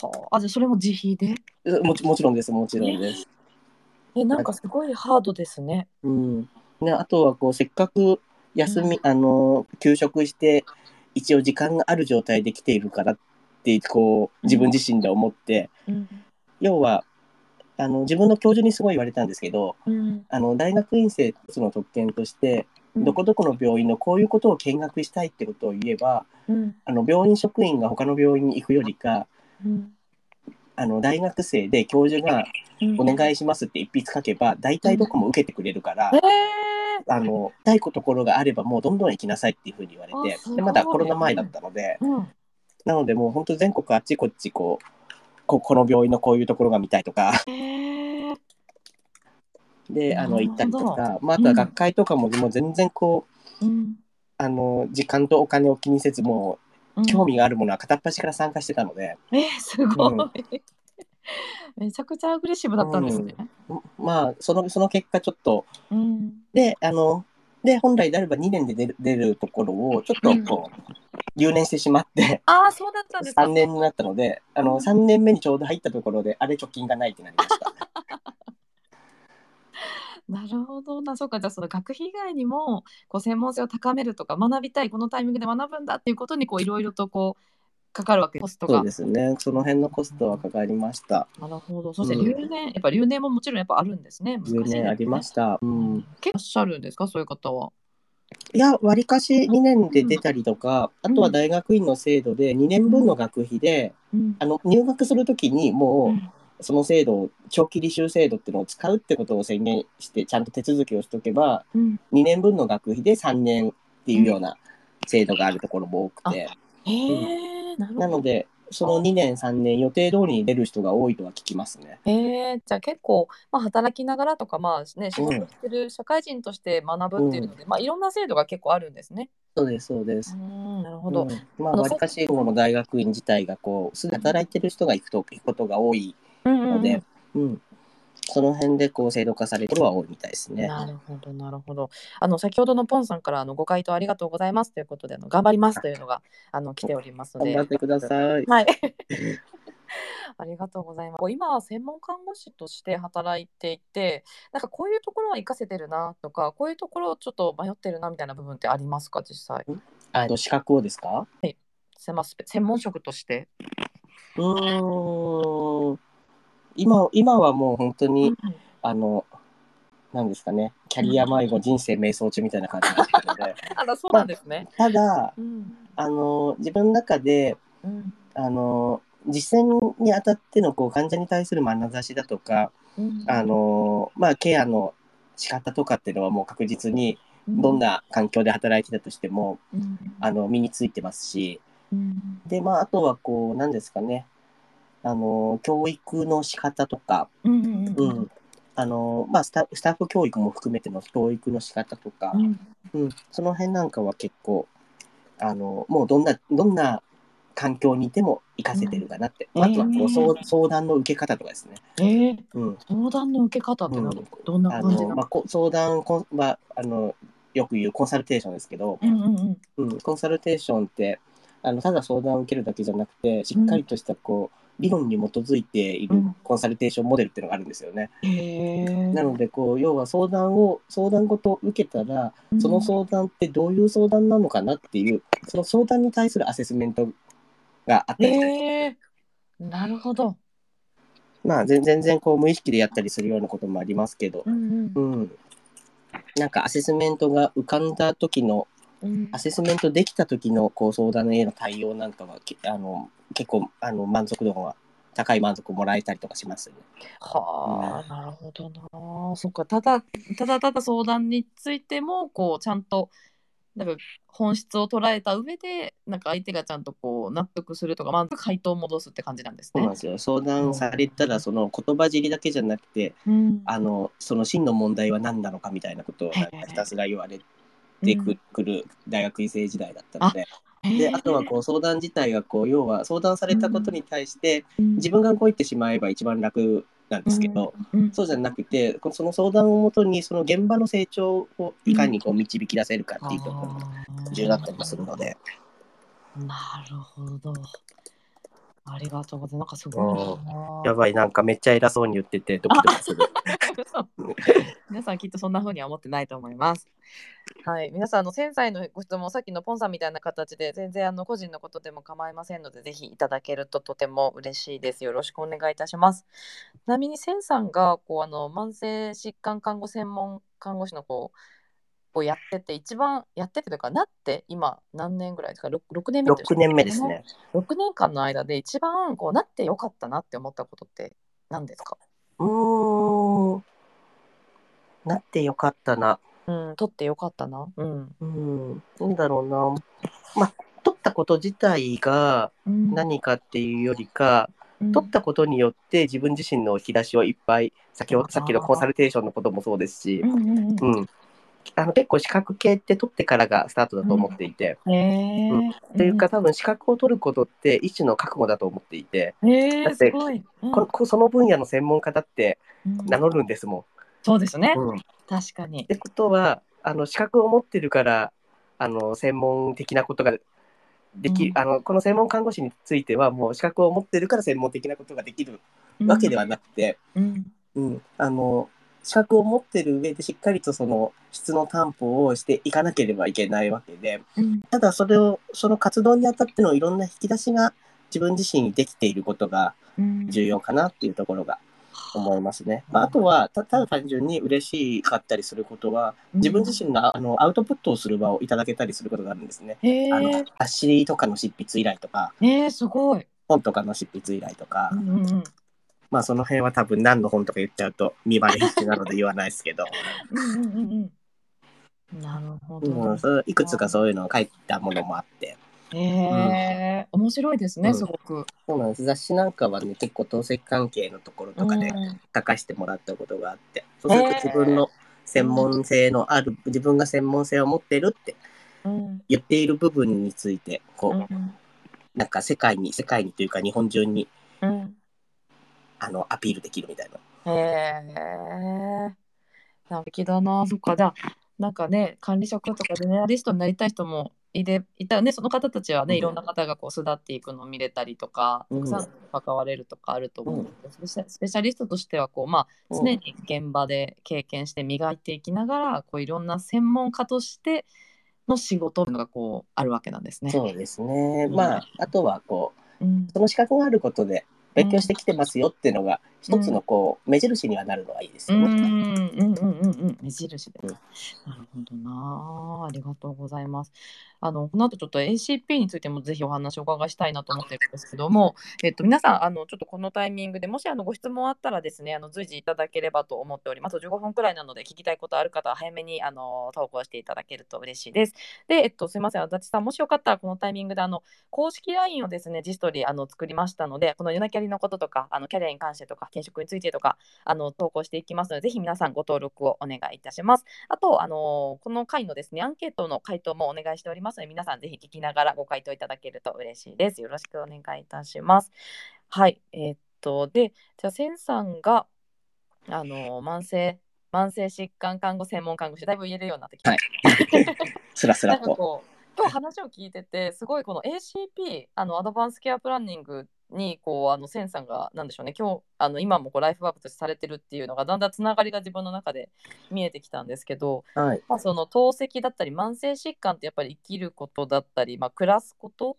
はあ、あ、じゃあそれも自費で？うもちもちろんですもちろんです。え、なんかすごいハードですね。うん、ねあとはこうせっかく休み、あの休職して一応時間がある状態で来ているからってこう自分自身で思って、うん。要はあの自分の教授にすごい言われたんですけどうん。あの大学院生の特権として、どこどこの病院のこういうことを見学したいってことを言えばうん。あの病院職員が他の病院に行くよりかうん。あの大学生で教授がうん。お願いしますって一筆書けば大体どこも受けてくれるから。えあの、たいところがあればもうどんどん行きなさいっていうふうに言われてでまだコロナ前だったので、ー。うん。なのでもう本当全国あっちこっちこうここの病院のこういうところが見たいとかえー。であの行ったりとか、まあ、あとは学会とかももう全然こううん。あの時間とお金を気にせずもううん興味があるものは片っ端から参加してたので、えー、すごい。めちゃくちゃアグレッシブだったんですね。まあそのその結果ちょっとうん。であので本来であれば2年で出る出るところをちょっとこう、留年してしまってああ、そうだったんですか。3年になったのであの3年目にちょうど入ったところであれ貯金がないってなりました。なるほどな、そうか、じゃあその学費以外にも、こう専門性を高めるとか、学びたい、このタイミングで学ぶんだっていうことに、こういろいろとこう。かかるわけコストが。そうですね。その辺のコストはかかりました。なるほど。そしてうん留年、やっぱ留年ももちろんやっぱあるんですね。難しい10ですね年ありました。うん。結構いらっしゃるんですか、そういう方は。いや、わりかし2年で出たりとか、あとは大学院の制度で2年分の学費で、うん。あの入学するときにもうんう、その制度を、長期履修制度っていうのを使うってことを宣言して、ちゃんと手続きをしとけば、うん。2年分の学費で3年っていうような制度があるところも多くて、へえ、なるほど。なので、その2年、3年予定通りに出る人が多いとは聞きますね。へえじゃあ結構、まあ、働きながらとか、まあね、仕事してる社会人として学ぶっていうので、まあ、いろんな制度が結構あるんですね。そうです、そうです。うんなるほど。うんまあ、わりかしこの大学院自体がこうすぐ働いてる人が行くと行くことが多いうんうんうんので、うんその辺でこう制度化されるのは多いみたいですね。なるほど、なるほど。あの先ほどのポンさんからあのご回答ありがとうございますということで、あの頑張りますというのがあの来ておりますので。頑張ってください。はい。ありがとうございます。今は専門看護師として働いていて、なんかこういうところは活かせてるなとか、こういうところちょっと迷ってるなみたいな部分ってありますか、実際？あと資格をですか？せまスペ専門職として。うーん今今はもう本当に、あのなんですかねキャリア迷子人生瞑想中みたいな感じになってるので。あら、そうなんですね。ただうん。あの自分の中でうん。あの実践にあたってのこう患者に対する眼差しだとかうん。あ、のまあケアの仕方とかっていうのはもう確実にどんな環境で働いてたとしても、うん、あの身についてますし。うん。でまああとはこう何ですかねあの教育の仕方とか、うんうんうん。あの、まあスタ、スタッフ教育も含めての教育の仕方とか、うん。うん、その辺なんかは結構、あの、もうどんな、どんな環境にいても活かせてるかなって。うん。あとはこえー。う相相談の受け方とかですね。えー、うん。相談の受け方ってどんな感じなの？まあ、こ相談こんは、あの、よく言うコンサルテーションですけど、うんうんうん。うん、コンサルテーションって、あの、ただ相談を受けるだけじゃなくて、しっかりとした、こう、理論に基づいているうん。コンサルテーションモデルっていうのがあるんですよね。へえなので、こう、要は相談を、相談ごと受けたら、その相談ってどういう相談なのかなっていう、その相談に対するアセスメントがあったりなるほど。まあ、全全然こう無意識でやったりするようなこともありますけど、うんうん。うん。なんかアセスメントが浮かんだ時の、うんアセスメントできた時のこう相談への対応なんかは、けあの結構あの満足度が高い満足をもらえたりとかしますよね。はあ、なるほどな。そっか、ただ、ただただ相談についても、こう、ちゃんと、なんか、本質を捉えた上で、なんか相手がちゃんとこう、納得するとか、まあ、回答を戻すって感じなんですねそうなん。ですよ。相談されたら、その言葉尻だけじゃなくて、うんあのその真の問題は何なのかみたいなことをひたすら言われてくくる大学院生時代だったので、であとはこう相談自体がこう要は相談されたことに対してうん、自分が動いてしまえば一番楽なんですけど、うん、そうじゃなくてこのその相談をもとにその現場の成長をいかにこう導き出せるかっていうところが重要だったりもするので、なるほど。ありがとうございます。なんかすごいな。やばいなんかめっちゃ偉そうに言っててドキドキする。嘘 皆さんきっとそんな風には思ってないと思います。はい、皆さんあの繊細のご質問さっきのポンさんみたいな形で全然あの個人のことでも構いませんのでぜひいただけるととても嬉しいです。よろしくお願いいたします。ちなみにセンさんがこうあの慢性疾患看護専門看護師のこうをやってて一番やっててというかなって今何年ぐらいですか？6, 6年目という6年目ですね。6年間の間で一番こうなってよかったなって思ったことって何ですか？うーんなってよかったな。うん、取ってよかったな。うん。うん、なんだろうな。まあ、取ったこと自体がうん。何かっていうよりか、うん。取ったことによって自分自身の引き出しをいっぱい、先ほどさっきのコンサルテーションのこともそうですしう、んうんうん。うん、あの結構資格系って取ってからがスタートだと思っていて、へえ。というか多分資格を取ることって一種の覚悟だと思っていて、だってすごい。うん。ここその分野の専門家だってうん。名乗るんですもそうですねん。。うん、っ確かに。てことはあの資格を持ってるからあの専門的なことができる、うんあのこの専門看護師についてはもう資格を持ってるから専門的なことができるわけではなくて、うん。うん、あの資格を持ってる上でしっかりとその質の担保をしていかなければいけないわけでうん。ただそれをその活動にあたってのいろんな引き出しが自分自身にできていることがうん。重要かなっていうところが思いますね。まあ、あとはたただ単純に嬉しかったりすることは自分自身があのアウトプットをする場をいただけたりすることがあるんですね。へあのえ。雑誌とかの執筆依頼とかえー、すごい。本とかの執筆依頼とか、うんうんうん。まあその辺は多分何の本とか言っちゃうと見栄え必至なので言わないですけど、うんうんうんうん。なるほど。うん、いくつかそういうのを書いたものもあってへえ、面白いですね、うんすごく。そうなんです雑誌なんかはね結構透析関係のところとかでうん書かせてもらったことがあってそうすると自分の専門性のある自分が専門性を持ってるってうん言っている部分についてこう、うんなんか世界に世界にというか日本中にうん。あのアピールできるみたいな。へえ。なるほどな。そっか。じゃあ、なんかね、管理職とかゼネラリストになりたい人もいでいたよね。その方たちはね、うんいろんな方がこう巣立っていくのを見れたりとか、うんたくさん関われるとかあると思うんうんですけど、スペシャスペシャリストとしてはこう、まあ、うん常に現場で経験して磨いていきながら、こういろんな専門家としての仕事っていうのがこうあるわけなんですね。そうですね。うんまああとはこううんその資格があることで勉強してきてますよっていうのが一つのこう目印にはなるのはいいですよね。うんうんうんうんうん目印です。うんなるほどなあ。ありがとうございます。あのこの後ちょっと ACP についてもぜひお話をお伺いしたいなと思ってるんですけども、えっと皆さんあのちょっとこのタイミングでもしあのご質問あったらですねあの随時いただければと思っております。15分くらいなので聞きたいことある方は早めにあの投稿していただけると嬉しいです。でえっとすいません足立さんもしよかったらこのタイミングであの公式 LINE をですねジストリーあの作りましたのでこのユナキャリのこととかあのキャリアに関してとか転職についてとかあの投稿していきますのでぜひ皆さんご登録をお願いいたします。あとあのこの回のですねアンケートの回答もお願いしておりますので皆さんぜひ聞きながらご回答いただけると嬉しいです。よろしくお願いいたします。はいえーっとでじゃあセンさんがあの慢性慢性疾患看護専門看護師だいぶ言えるようになってきた、はい。スラスなんかラと。今日話を聞いててすごいこの ACP あのアドバンスケアプランニングにこうあのセンさんがなんでしょうね今日あの今もこうライフワークとしてされてるっていうのがだんだんつながりが自分の中で見えてきたんですけど、はい。まあ、その透析だったり慢性疾患ってやっぱり生きることだったり、まあ、暮らすことっ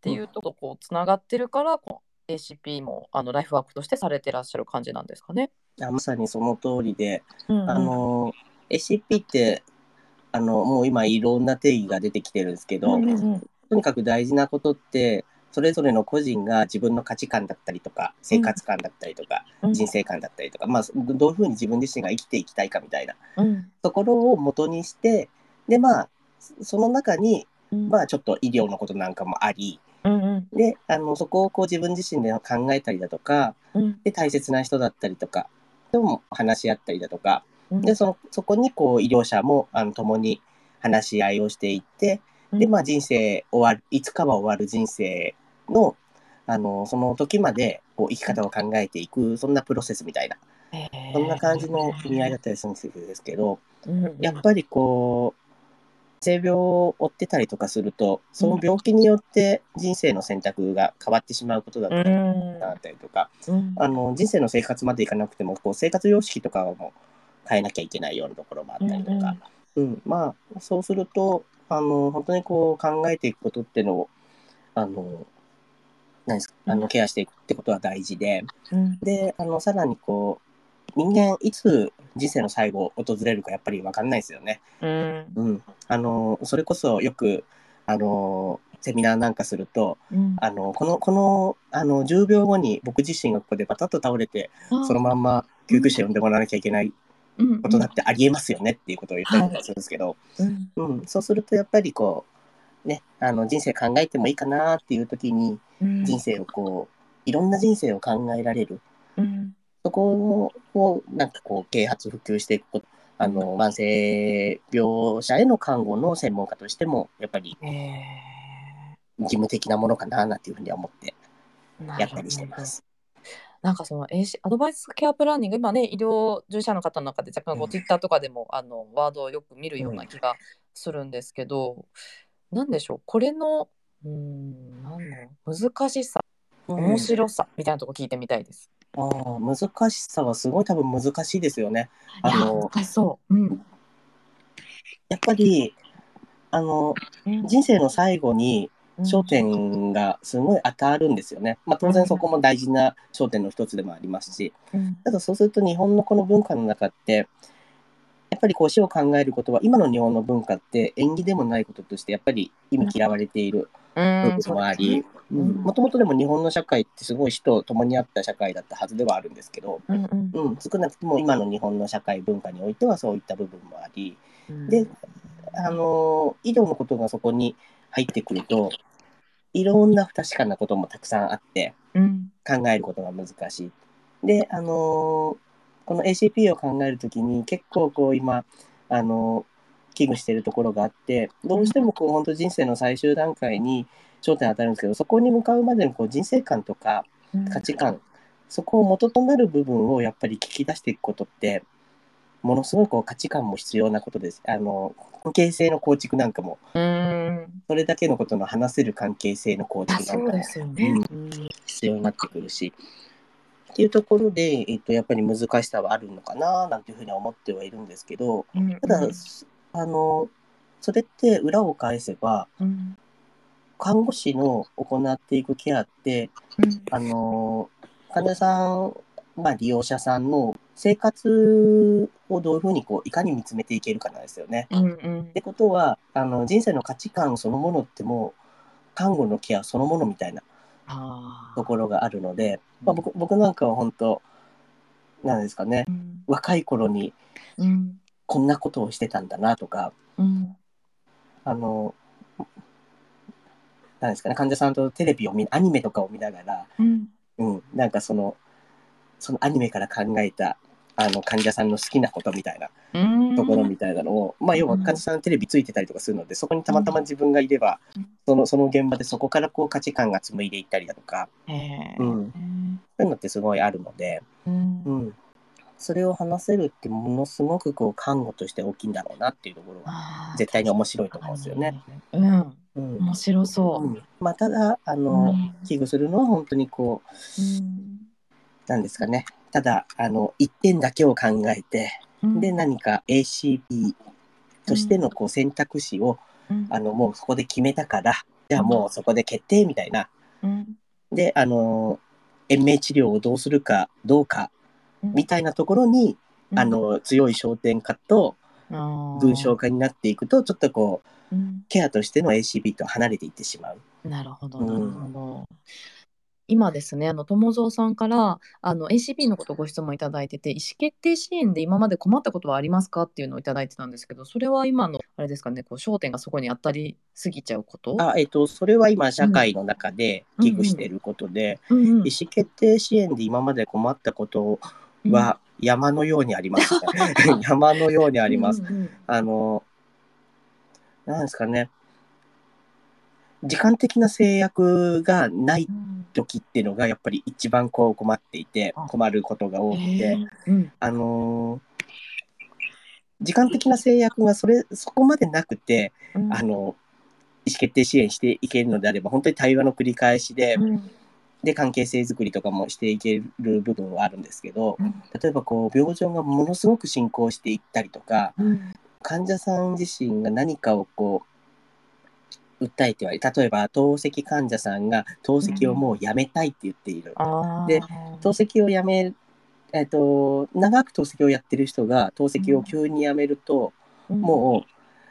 ていうとことこうつながってるからこの ACP もあのライフワークとしてされてらっしゃる感じなんですかね。あまさにその通りで、うんうんあの、ACP って、あの、もう今いろんな定義が出てきてるんですけど、うんうんうんとにかく大事なことって、それぞれの個人が自分の価値観だったりとか、生活観だったりとか、うん。人生観だったりとか、まあ、どういうふうに自分自身が生きていきたいかみたいなうん。ところを元にして、で、まあ、その中に、うん。まあ、ちょっと医療のことなんかもあり、うんうん。で、あの、そこをこう自分自身で考えたりだとか、うん。で、大切な人だったりとか、とも話し合ったりだとか、うん。で、その、そこにこう医療者も、あの、共に話し合いをしていって、で、まあ人生終わる、いつかは終わる人生の、あの、その時まで、こう生き方を考えていく、そんなプロセスみたいな、そんな感じの組合だったりするんですけど、やっぱりこう、性病を負ってたりとかすると、その病気によって人生の選択が変わってしまうことだったりだったりとか、うん。あの人生の生活までいかなくてもこう生活様式とかも変えなきゃいけないようなところもあったりとか、うん。まあそうするとあの本当にこう考えていくことっていうのをあの何ですかあのケアしていくってことは大事で。うん。であのさらにこう人間いつ人生の最後を訪れるかやっぱり分かんないですよね。うん。うん、あのそれこそよくあのセミナーなんかするとうん。あのこのこのあの10秒後に僕自身がここでバタッと倒れてそのまんま救急車呼んでもらわなきゃいけないことだってありえますよねっていうことを言ったりとかするんですけど、うんうん、そうするとやっぱりこう、ね、あの人生考えてもいいかなっていう時にうん。人生をこういろんな人生を考えられる。うん。そこをなんかこう啓発普及していくこと。あの慢性病者への看護の専門家としてもやっぱりへ義務的なものかななんていうふうには思ってーやったりしてます。なんかそのアドバイスケアプランニング今ね医療従事者の方の中で若干こうツイッターとかでもあのワードをよく見るような気がするんですけど、なんでしょうこれのうーんなんだろう難しさ面白さみたいなとこ聞いてみたいです。ああ難しさはすごい多分難しいですよね。あの難しそう。うんやっぱりあのうん人生の最後にうん焦点がすごい当たるんですよね。まあ、当然そこも大事な焦点の一つでもありますし、うん。ただそうすると日本のこの文化の中って、やっぱりこう死を考えることは、今の日本の文化って縁起でもないこととして、やっぱり意味嫌われている部分もあり、うん。もともとでも日本の社会ってすごい死と共にあった社会だったはずではあるんですけど、うんうん。うん、少なくとも今の日本の社会文化においてはそういった部分もあり、うん。であの医療のことがそこに入ってくると、いろんな不確かなこともたくさんあって、うん考えることが難しい。で、あのこの ACP を考えるときに結構こう今、あの危惧しているところがあって、どうしてもこう本当人生の最終段階に焦点当たるんですけど、そこに向かうまでのこう人生観とかうん価値観、そこを元となる部分をやっぱり聞き出していくことって、ものすごいこう価値観も必要なことです。あの関係性の構築なんかも、うん。それだけのことの話せる関係性の構築なんかもね。うん。必要になってくるし、っていうところで、えっと、やっぱり難しさはあるのかななんていうふうには思ってはいるんですけど、うん。ただ、あの、それって裏を返せば、うん。看護師の行っていくケアって、うん。あの、患者さん、まあ利用者さんの生活をどういうふうにこう、いかに見つめていけるかなんですよね。うんうん。ってことは、あの、人生の価値観そのものってもう、看護のケアそのものみたいなところがあるので、まあ、僕僕なんかは本当なんですかねうん。若い頃にうん。こんなことをしてたんだなとかうん。あのなんですかね患者さんとテレビを見アニメとかを見ながら、うん。うん、なんかそのそのアニメから考えたあの患者さんの好きなことみたいなうん。ところみたいなのを、まあ要は患者さんテレビついてたりとかするので、そこにたまたま自分がいれば、うんそのその現場でそこからこう価値観が紡いでいったりだとか、うん。そういうのってすごいあるので、うん。うん、それを話せるってものすごくこう看護として大きいんだろうなっていうところは絶対に面白いと思うんですよね。。うん、うん。面白そう。う。ん。まあ、ただあうの、ん。危惧するのは本当にこううんなんですかね。ただあの一点だけを考えてで何か ACP としてのこう選択肢を、うん。あのもうそこで決めたからじゃあもうそこで決定みたいな。うん。であの延命治療をどうするかどうかみたいなところに、あの強い焦点化と文章化になっていくとちょっとこううん。ケアとしての ACP と離れていってしまう。なるほど、うん。なるほど。今ですね、あの友蔵さんからあの ACP のことをご質問いただいてて、意思決定支援で今まで困ったことはありますかっていうのをいただいてたんですけど、それは今のあれですかね、こう焦点がそこに当たりすぎちゃうこと？あえっと、それは今社会の中で危惧していることで、うんうん意思決定支援で今まで困ったことは山のようにありますね。山のようにあります。うんうんあの、なんですかね。時間的な制約がないうん時っていうのがやっぱり一番こう困っていてあ。困ることが多くへて、ー。うん。あのー時間的な制約がそれそこまでなくて、うん。あの意思決定支援していけるのであれば本当に対話の繰り返しで、うん。で関係性づくりとかもしていける部分はあるんですけどうん。例えばこう病状がものすごく進行していったりとかうん。患者さん自身が何かをこう訴えてはいる。例えば透析患者さんが透析をもうやめたいって言っている。あー。で透析をやめえっと長く透析をやってる人が透析を急にやめると、も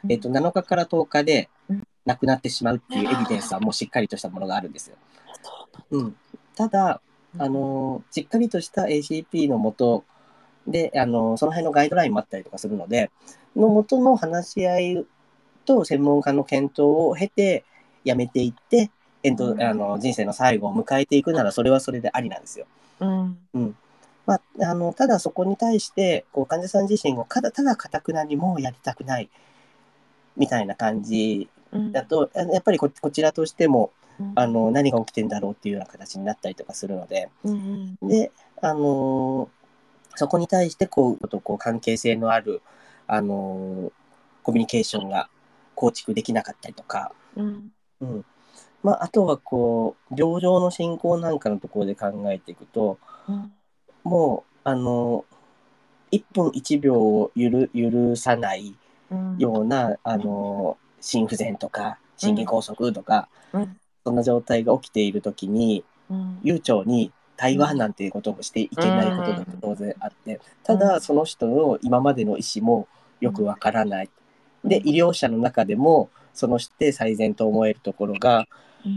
う、えっと、7日から10日でうん。亡くなってしまうっていうエビデンスはもうしっかりとしたものがあるんですよ。うん、ただ、あのしっかりとした ACP のもとで、あのその辺のガイドラインもあったりとかするので、のもとの話し合いと専門家の検討を経て、やめていって、えっとうん。あの人生の最後を迎えていくなら、それはそれでありなんですよ。うん。まあ、あのただそこに対してこう患者さん自身をただただかたくなにもうやりたくないみたいな感じうん。だとあのやっぱりここちらとしてもうん。あの何が起きてんだろうっていうような形になったりとかするので。うんで、あのそこに対してこうことこう関係性のある、あのコミュニケーションが構築できなかったりとか、うん。うん。まあ、あとはこう病状の進行なんかのところで考えていくとうん。もう、あの、1分1秒をゆる許さないうん。ような、あの、心不全とか、心筋梗塞とか、うん。そんな状態が起きているときに、うん。悠長に対話なんていうことをしていけないことだって当然あって、たうだ、ん。その人の今までの意思もよくわからない。で、医療者の中でも、そのして最善と思えるところが、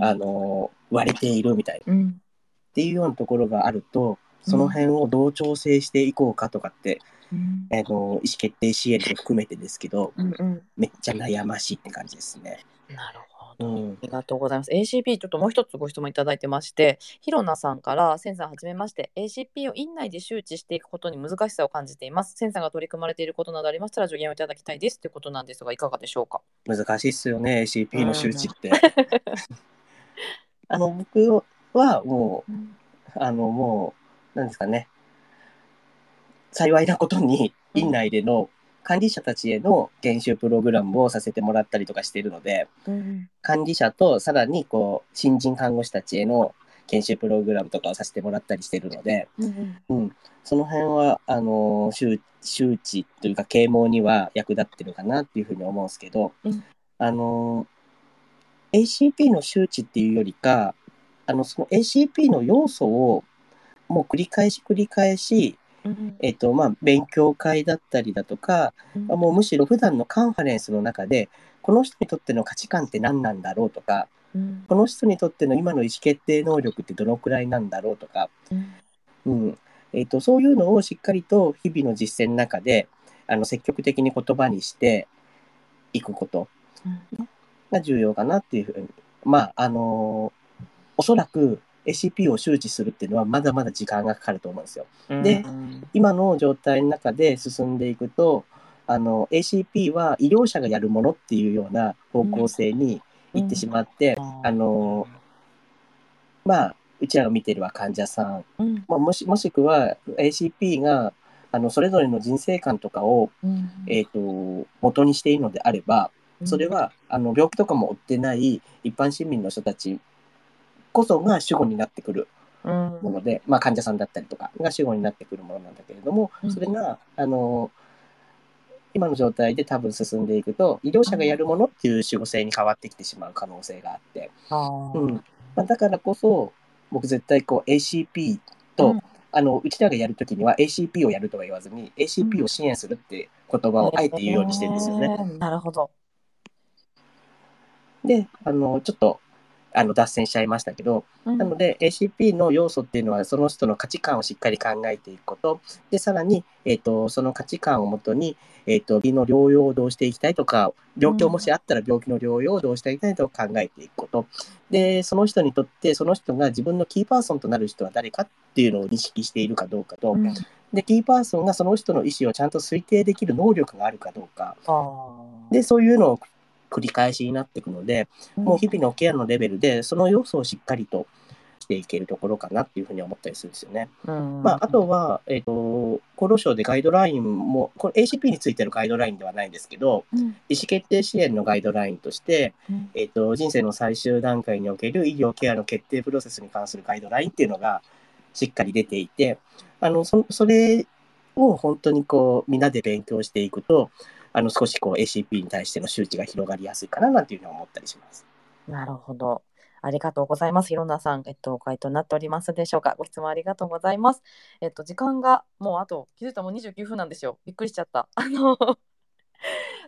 あの、割れているみたいな。うんっていうようなところがあると、その辺をどう調整していこうかとかって、うんあの意思決定支援も含めてですけど、うんうんめっちゃ悩ましいって感じですね。なるほど。うんありがとうございます。ACP ちょっともう一つご質問いただいてまして、ひろなさんから、センさんはじめまして、ACP を院内で周知していくことに難しさを感じています。センさんが取り組まれていることなどありましたら助言をいただきたいですということなんですが、いかがでしょうか？難しいっすよね、ACP の周知って。あの、僕はもう、あの、もう、なんですかね、幸いなことに、うん院内での管理者たちへの研修プログラムをさせてもらったりとかしているので、うん管理者とさらにこう新人看護師たちへの研修プログラムとかをさせてもらったりしてるので、うんうん、その辺はあの周周知というか啓蒙には役立ってるかなっていうふうに思うんですけど、うん。あの ACP の周知っていうよりかあのその ACP の要素をもう繰り返し繰り返し、うんえっとまあ、勉強会だったりだとか、うん。もうむしろ普段のカンファレンスの中でこの人にとっての価値観って何なんだろうとかうん。この人にとっての今の意思決定能力ってどのくらいなんだろうとか、うん。うん。えー、とそういうのをしっかりと日々の実践の中であの積極的に言葉にしていくこと。が重要かなっていうふうに。まああのおそらく ACP を周知するっていうのはまだまだ時間がかかると思うんですよ。でうん。今の状態の中で進んでいくとあの ACP は医療者がやるものっていうような方向性に行ってしまって、あのまあうちらが見てるは患者さん、うん。まあ、もしもしくは ACP があのそれぞれの人生観とかを、うん。えー、と元にしているのであればそれはあの病気とかも負ってない一般市民の人たちこそが主語になってくるうん。もので、まあ、患者さんだったりとかが主語になってくるものなんだけれどもうん。それがあの今の状態で多分進んでいくと医療者がやるものっていう主語性に変わってきてしまう可能性があって、うん。まあ、だからこそ僕絶対こう ACP と、うん。あのうちらがやるときには ACP をやるとは言わずに ACP を支援するって言葉をあえて言うようにしてるんですよね。へーなるほど。であのちょっとあの脱線しちゃいましたけど、うん。なので ACP の要素っていうのはその人の価値観をしっかり考えていくこと。でさらに、えー、とその価値観をもとに、えー、と病気の療養をどうしていきたいとか病気をもしあったら病気の療養をどうしていきたいと考えていくこと。でその人にとってその人が自分のキーパーソンとなる人は誰かっていうのを認識しているかどうかと、うん。でキーパーソンがその人の意思をちゃんと推定できる能力があるかどうか。でそういうのを繰り返しになっていくので、もう日々のケアのレベルで、その要素をしっかりとしていけるところかなっていうふうに思ったりするんですよね。うん。まあ、あとは、えっ、と、厚労省でガイドラインも、これ ACP についてのガイドラインではないんですけど、うん。意思決定支援のガイドラインとして、うん。えっ、と、人生の最終段階における医療ケアの決定プロセスに関するガイドラインっていうのがしっかり出ていて、あの、そそれを本当にこう、みんなで勉強していくと、あの、少しこう ACP に対しての周知が広がりやすいかななんていうふうに思ったりします。なるほど。ありがとうございます。ひろなさん、えっと、回答になっておりますでしょうか。ご質問ありがとうございます。えっと、時間がもうあと、気づいたらもう29分なんですよ。びっくりしちゃった。あの、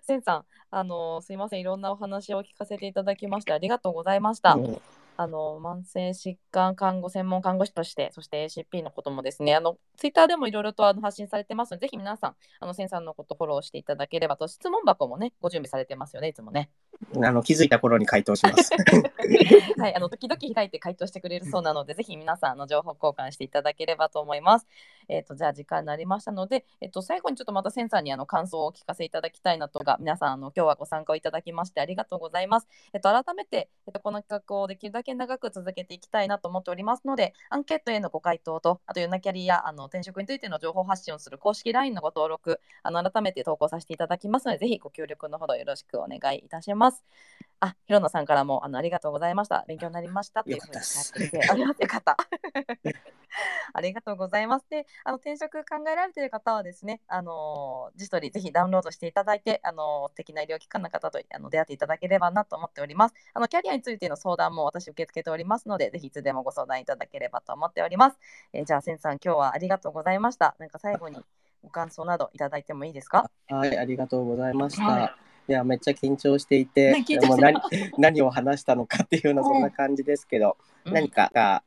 せんさん、あの、すいません。いろんなお話を聞かせていただきまして、ありがとうございました。うんあの慢性疾患看護専門看護師として、そして ACP のこともですね、あのツイッターでもいろいろとあの発信されてますので、ぜひ皆さん、あのセンさんのことフォローしていただければと、質問箱もね、ご準備されてますよね、いつもね。あの気づいた頃に回答します。はい、あの時々開いて回答してくれるそうなので、ぜひ皆さんの情報交換していただければと思います。えっ、と、じゃあ時間になりましたので、えっ、と、最後にちょっとまたセンさんにあの感想をお聞かせいただきたいなとか、皆さんあの今日はご参加をいただきましてありがとうございます。えっ、と、改めて、えっ、と、この企画をできるだけ長く続けていきたいなと思っておりますので、アンケートへのご回答と、あとユナキャリやあの転職についての情報発信をする公式 LINE のご登録、あの改めて投稿させていただきますので、ぜひご協力のほどよろしくお願いいたします。あ、ひろのさんからもあのありがとうございました。勉強になりましたっていうふうによかったです書いていてありがとうよかった。ありがとうございます。で、あの転職考えられている方はですね、あの自撮りぜひダウンロードしていただいて、あの素敵な医療機関の方とあの出会っていただければなと思っております。あのキャリアについての相談も私受け付けておりますので、ぜひいつでもご相談いただければと思っております。えーじゃあ、せんさん、今日はありがとうございました。なんか最後にご感想などいただいてもいいですか？はい、ありがとうございました。はいや、めっちゃ緊張していて、もう何何を話したのかっていうようなそんな感じですけど、うん。何かが、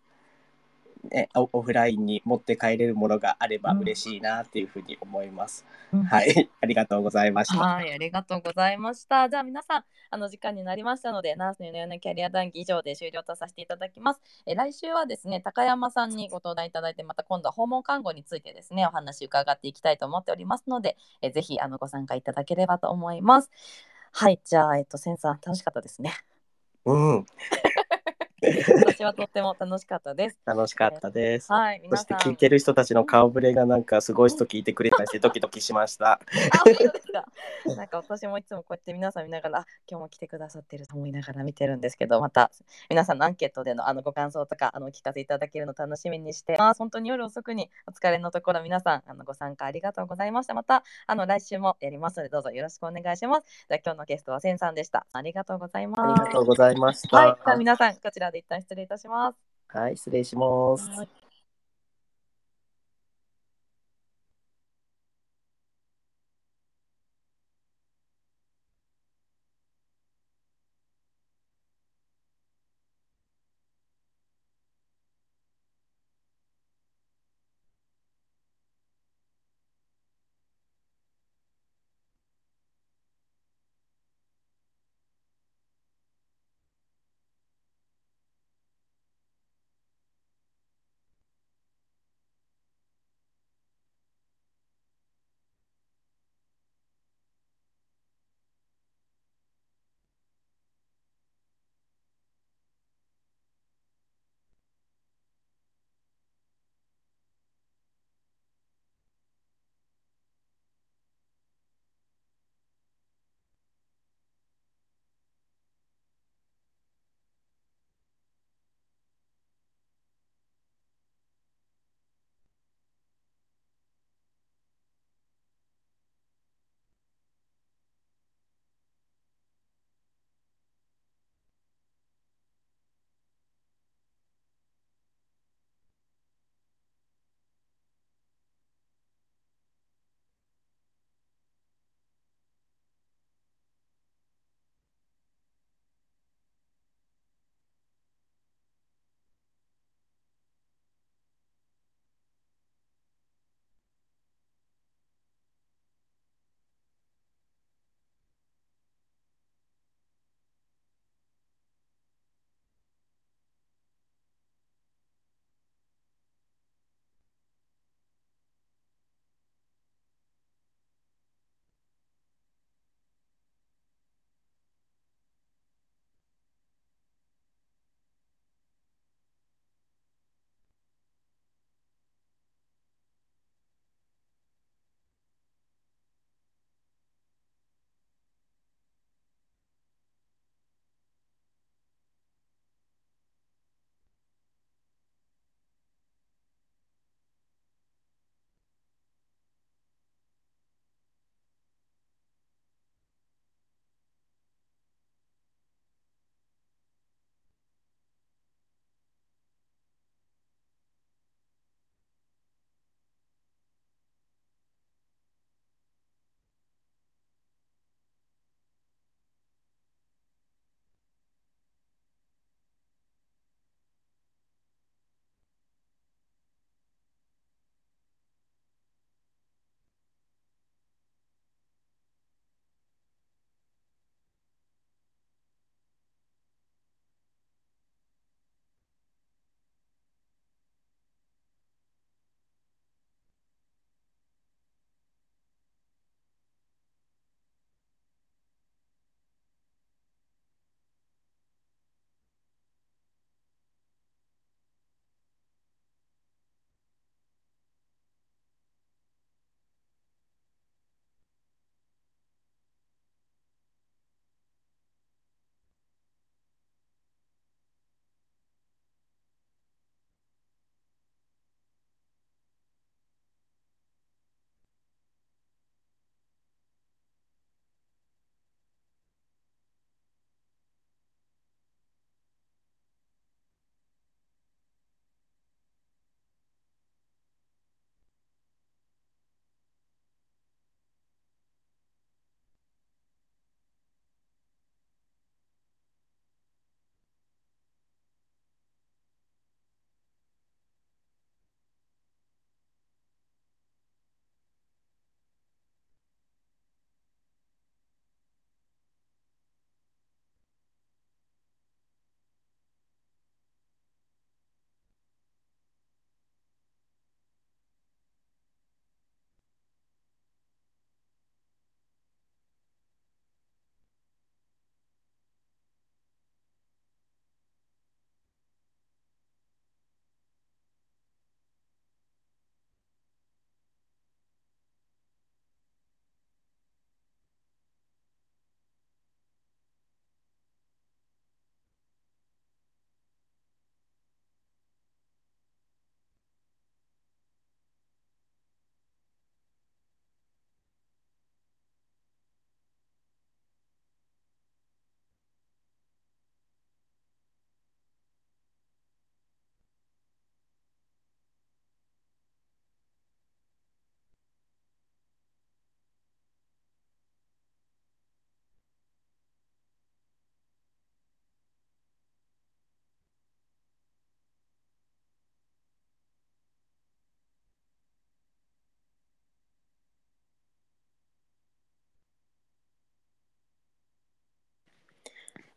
ね、オオフラインに持って帰れるものがあればうん嬉しいなっていうふうに思います。うんはい、ありがとうございました。はい、ありがとうございました。じゃあ皆さん、あの時間になりましたので、ナースのようなキャリア談義以上で終了とさせていただきます。え来週はですね、高山さんにご登壇いただいて、また今度は訪問看護についてですね、お話伺っていきたいと思っておりますので、えぜひあのご参加いただければと思います。はい、じゃあ、えっと、センさん、楽しかったですね。うん、私はとっても楽しかったです。楽しかったです。はい、そ皆さん。して聞いてる人たちの顔ぶれがなんかすごい人聞いてくれたし、ドキドキしました。あ、本当ですか。なんか私もいつもこうやって皆さん見ながら、あ今日も来てくださってると思いながら見てるんですけど、また皆さんのアンケートでのあのご感想とかあのお聞かせいただけるの楽しみにしてます。本当に夜遅くにお疲れのところ皆さんあのご参加ありがとうございました。またあの来週もやりますのでどうぞよろしくお願いします。では今日のゲストはセンさんでした。ありがとうございあます。りがとうございました。はい、じゃあ皆さんこちらで一旦失礼いたします。はい、失礼します。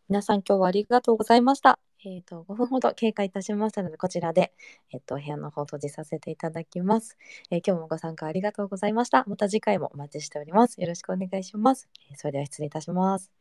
皆さん今日はありがとうございました。えっ、と、5分ほど経過いたしましたので、こちらで、えっ、と、お部屋の方を閉じさせていただきます、えー今日もご参加ありがとうございました。また次回もお待ちしております。よろしくお願いします。えそれでは失礼いたします。